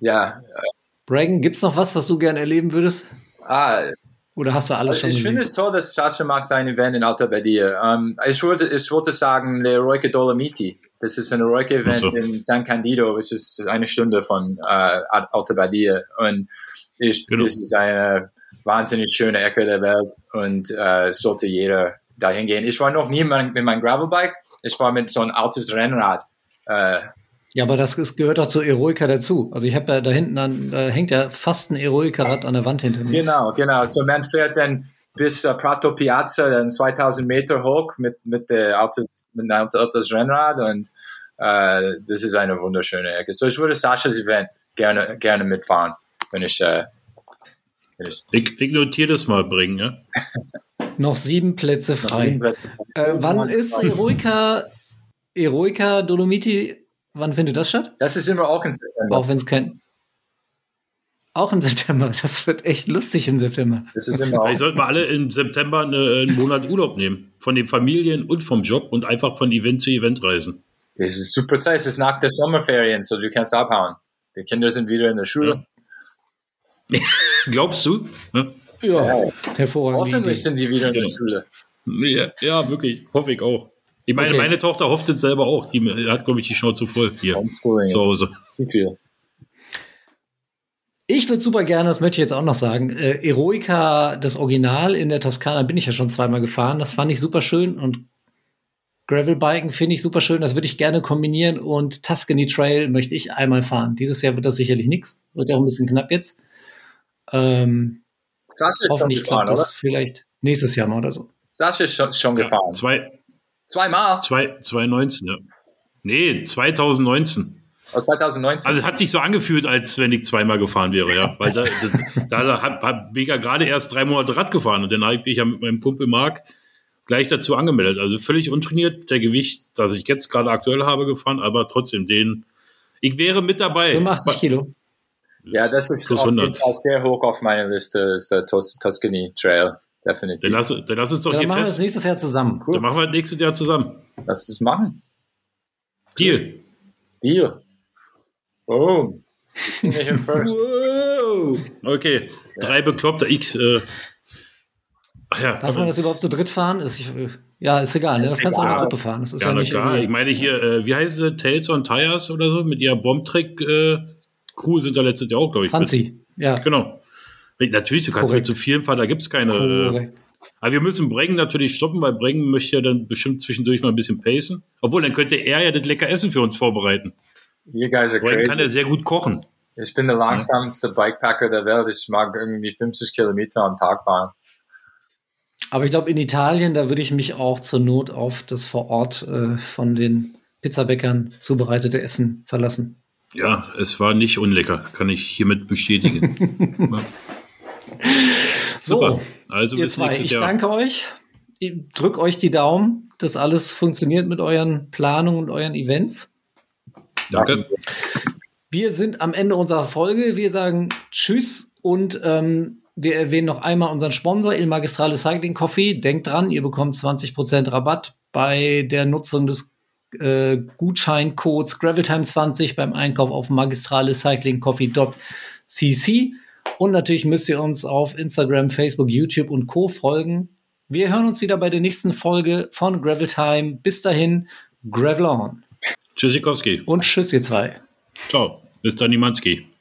Ja, Bragan, gibt's noch was, was du gern erleben würdest? Ah, Oder hast du alles schon ich finde es toll, dass Sascha macht sein Event in Alta Badia. Ähm, ich, wollte, ich wollte sagen, Le Eroica Dolomiti. Das ist ein Eroica Event Ach so. in San Candido. Es ist eine Stunde von äh, Alta Badia. Und ich, Genau. das ist eine wahnsinnig schöne Ecke der Welt und äh, sollte jeder dahin gehen. Ich war noch nie mit meinem mit meinem Gravelbike. Ich war mit so einem altes Rennrad. Äh, Ja, aber das ist, gehört doch zur Eroica dazu. Also ich habe ja da hinten, an, da hängt ja fast ein Eroica-Rad an der Wand hinter mir. Genau, genau. So man fährt dann bis äh, Prato Piazza, dann 2000 Meter hoch mit, mit der altes, mit einem altes Rennrad und äh, das ist eine wunderschöne Ecke. So ich würde Saschas Event gerne, gerne mitfahren, wenn ich, äh, wenn ich Ich, ich notiere das mal bringen, ja? Noch sieben Plätze frei. Äh, wann ist Eroica, Eroica Dolomiti, wann findet das statt? Das ist immer auch in September. Auch wenn es kein. Auch im September. Das wird echt lustig im September. Das ist immer. Vielleicht sollten wir alle im September eine, einen Monat Urlaub nehmen. Von den Familien und vom Job und einfach von Event zu Event reisen. Das ist super Zeit. Es ist nach der Sommerferien, so du kannst abhauen. Die Kinder sind wieder in der Schule. Glaubst du? Ja, Ja, hervorragend. Hoffentlich sind sie wieder in der Genau. Schule. ja, ja wirklich. Hoffe ich auch. Ich meine, Okay. meine Tochter hofft es selber auch. Die hat, glaube ich, die Schnauze voll hier zu Hause. Zu viel. Ich würde super gerne, das möchte ich jetzt auch noch sagen, äh, Eroica, das Original in der Toskana, bin ich ja schon zweimal gefahren. Das fand ich super schön und Gravelbiken finde ich super schön. Das würde ich gerne kombinieren und Tuscany Trail möchte ich einmal fahren. Dieses Jahr wird das sicherlich nichts. Wird ja auch ein bisschen knapp jetzt. Ähm, Sascha ist schon hoffentlich gefahren, klappt oder? das vielleicht nächstes Jahr mal oder so. Sascha ist schon, schon Ja, gefahren. zwei, Zweimal. zwei, 2019, ja. Nee, 2019. Aus 2019. Also es hat sich so angefühlt, als wenn ich zweimal gefahren wäre, ja. Weil da, das, da bin ich ja gerade erst drei Monate Rad gefahren und dann habe ich ja mit meinem Kumpel Marc gleich dazu angemeldet. Also völlig untrainiert, der Gewicht, das ich jetzt gerade aktuell habe, gefahren, aber trotzdem den. Ich wäre mit dabei. 85 Kilo. ja, das ist auf jeden 100. Fall sehr hoch auf meiner Liste, ist der Tus Tuscany Trail. Definitiv. Dann lass, dann lass uns doch Ja, dann hier machen wir das fest. nächstes Jahr zusammen. Dann machen wir das nächstes Jahr zusammen. Lass es machen. Deal. Deal. Oh. First. Wow. Okay. Drei bekloppte X. Äh, ach ja. Darf man das überhaupt zu dritt fahren? Ist, ich, ja, ist egal. Ne? Das kannst du auch in der. Gruppe fahren. Das ist Ja, ja, nicht klar. irgendwie- Ich meine hier, äh, wie heißt sie? Tales on Tires oder so? Mit ihrer Bombtrick äh, Crew sind da letztes Jahr auch, glaube ich. mit. Franzi. Ja. Genau. Natürlich, du kannst Korrekt. mit zu vielen fahren, da gibt es keine. Äh, Korrekt. aber wir müssen Brengen natürlich stoppen, weil Brengen möchte ja dann bestimmt zwischendurch mal ein bisschen pacen. Obwohl, dann könnte er ja das lecker Essen für uns vorbereiten. You guys are Brengen kann ja sehr gut kochen. Ich bin der langsamste Bikepacker der Welt. Ich mag irgendwie 50 Kilometer am Tag fahren. Aber ich glaube, in Italien, da würde ich mich auch zur Not auf das vor Ort äh, von den Pizzabäckern zubereitete Essen verlassen. Ja, es war nicht unlecker, kann ich hiermit bestätigen. Super. Also ihr bis zwei, nächstes ich Jahr. danke euch. Ich drück euch die Daumen, dass alles funktioniert mit euren Planungen und euren Events. Danke. Wir sind am Ende unserer Folge. Wir sagen Tschüss und ähm, wir erwähnen noch einmal unseren Sponsor, Il Magistrale Cycling Coffee. Denkt dran, ihr bekommt 20% Rabatt bei der Nutzung des äh, Gutscheincodes Graveltime20 beim Einkauf auf magistralecyclingcoffee.cc. Und natürlich müsst ihr uns auf Instagram, Facebook, YouTube und Co. folgen. Wir hören uns wieder bei der nächsten Folge von Gravel Time. Bis dahin, Gravel on. Tschüssikowski. Und tschüss, ihr zwei. Ciao. Bis dann, Nimanski.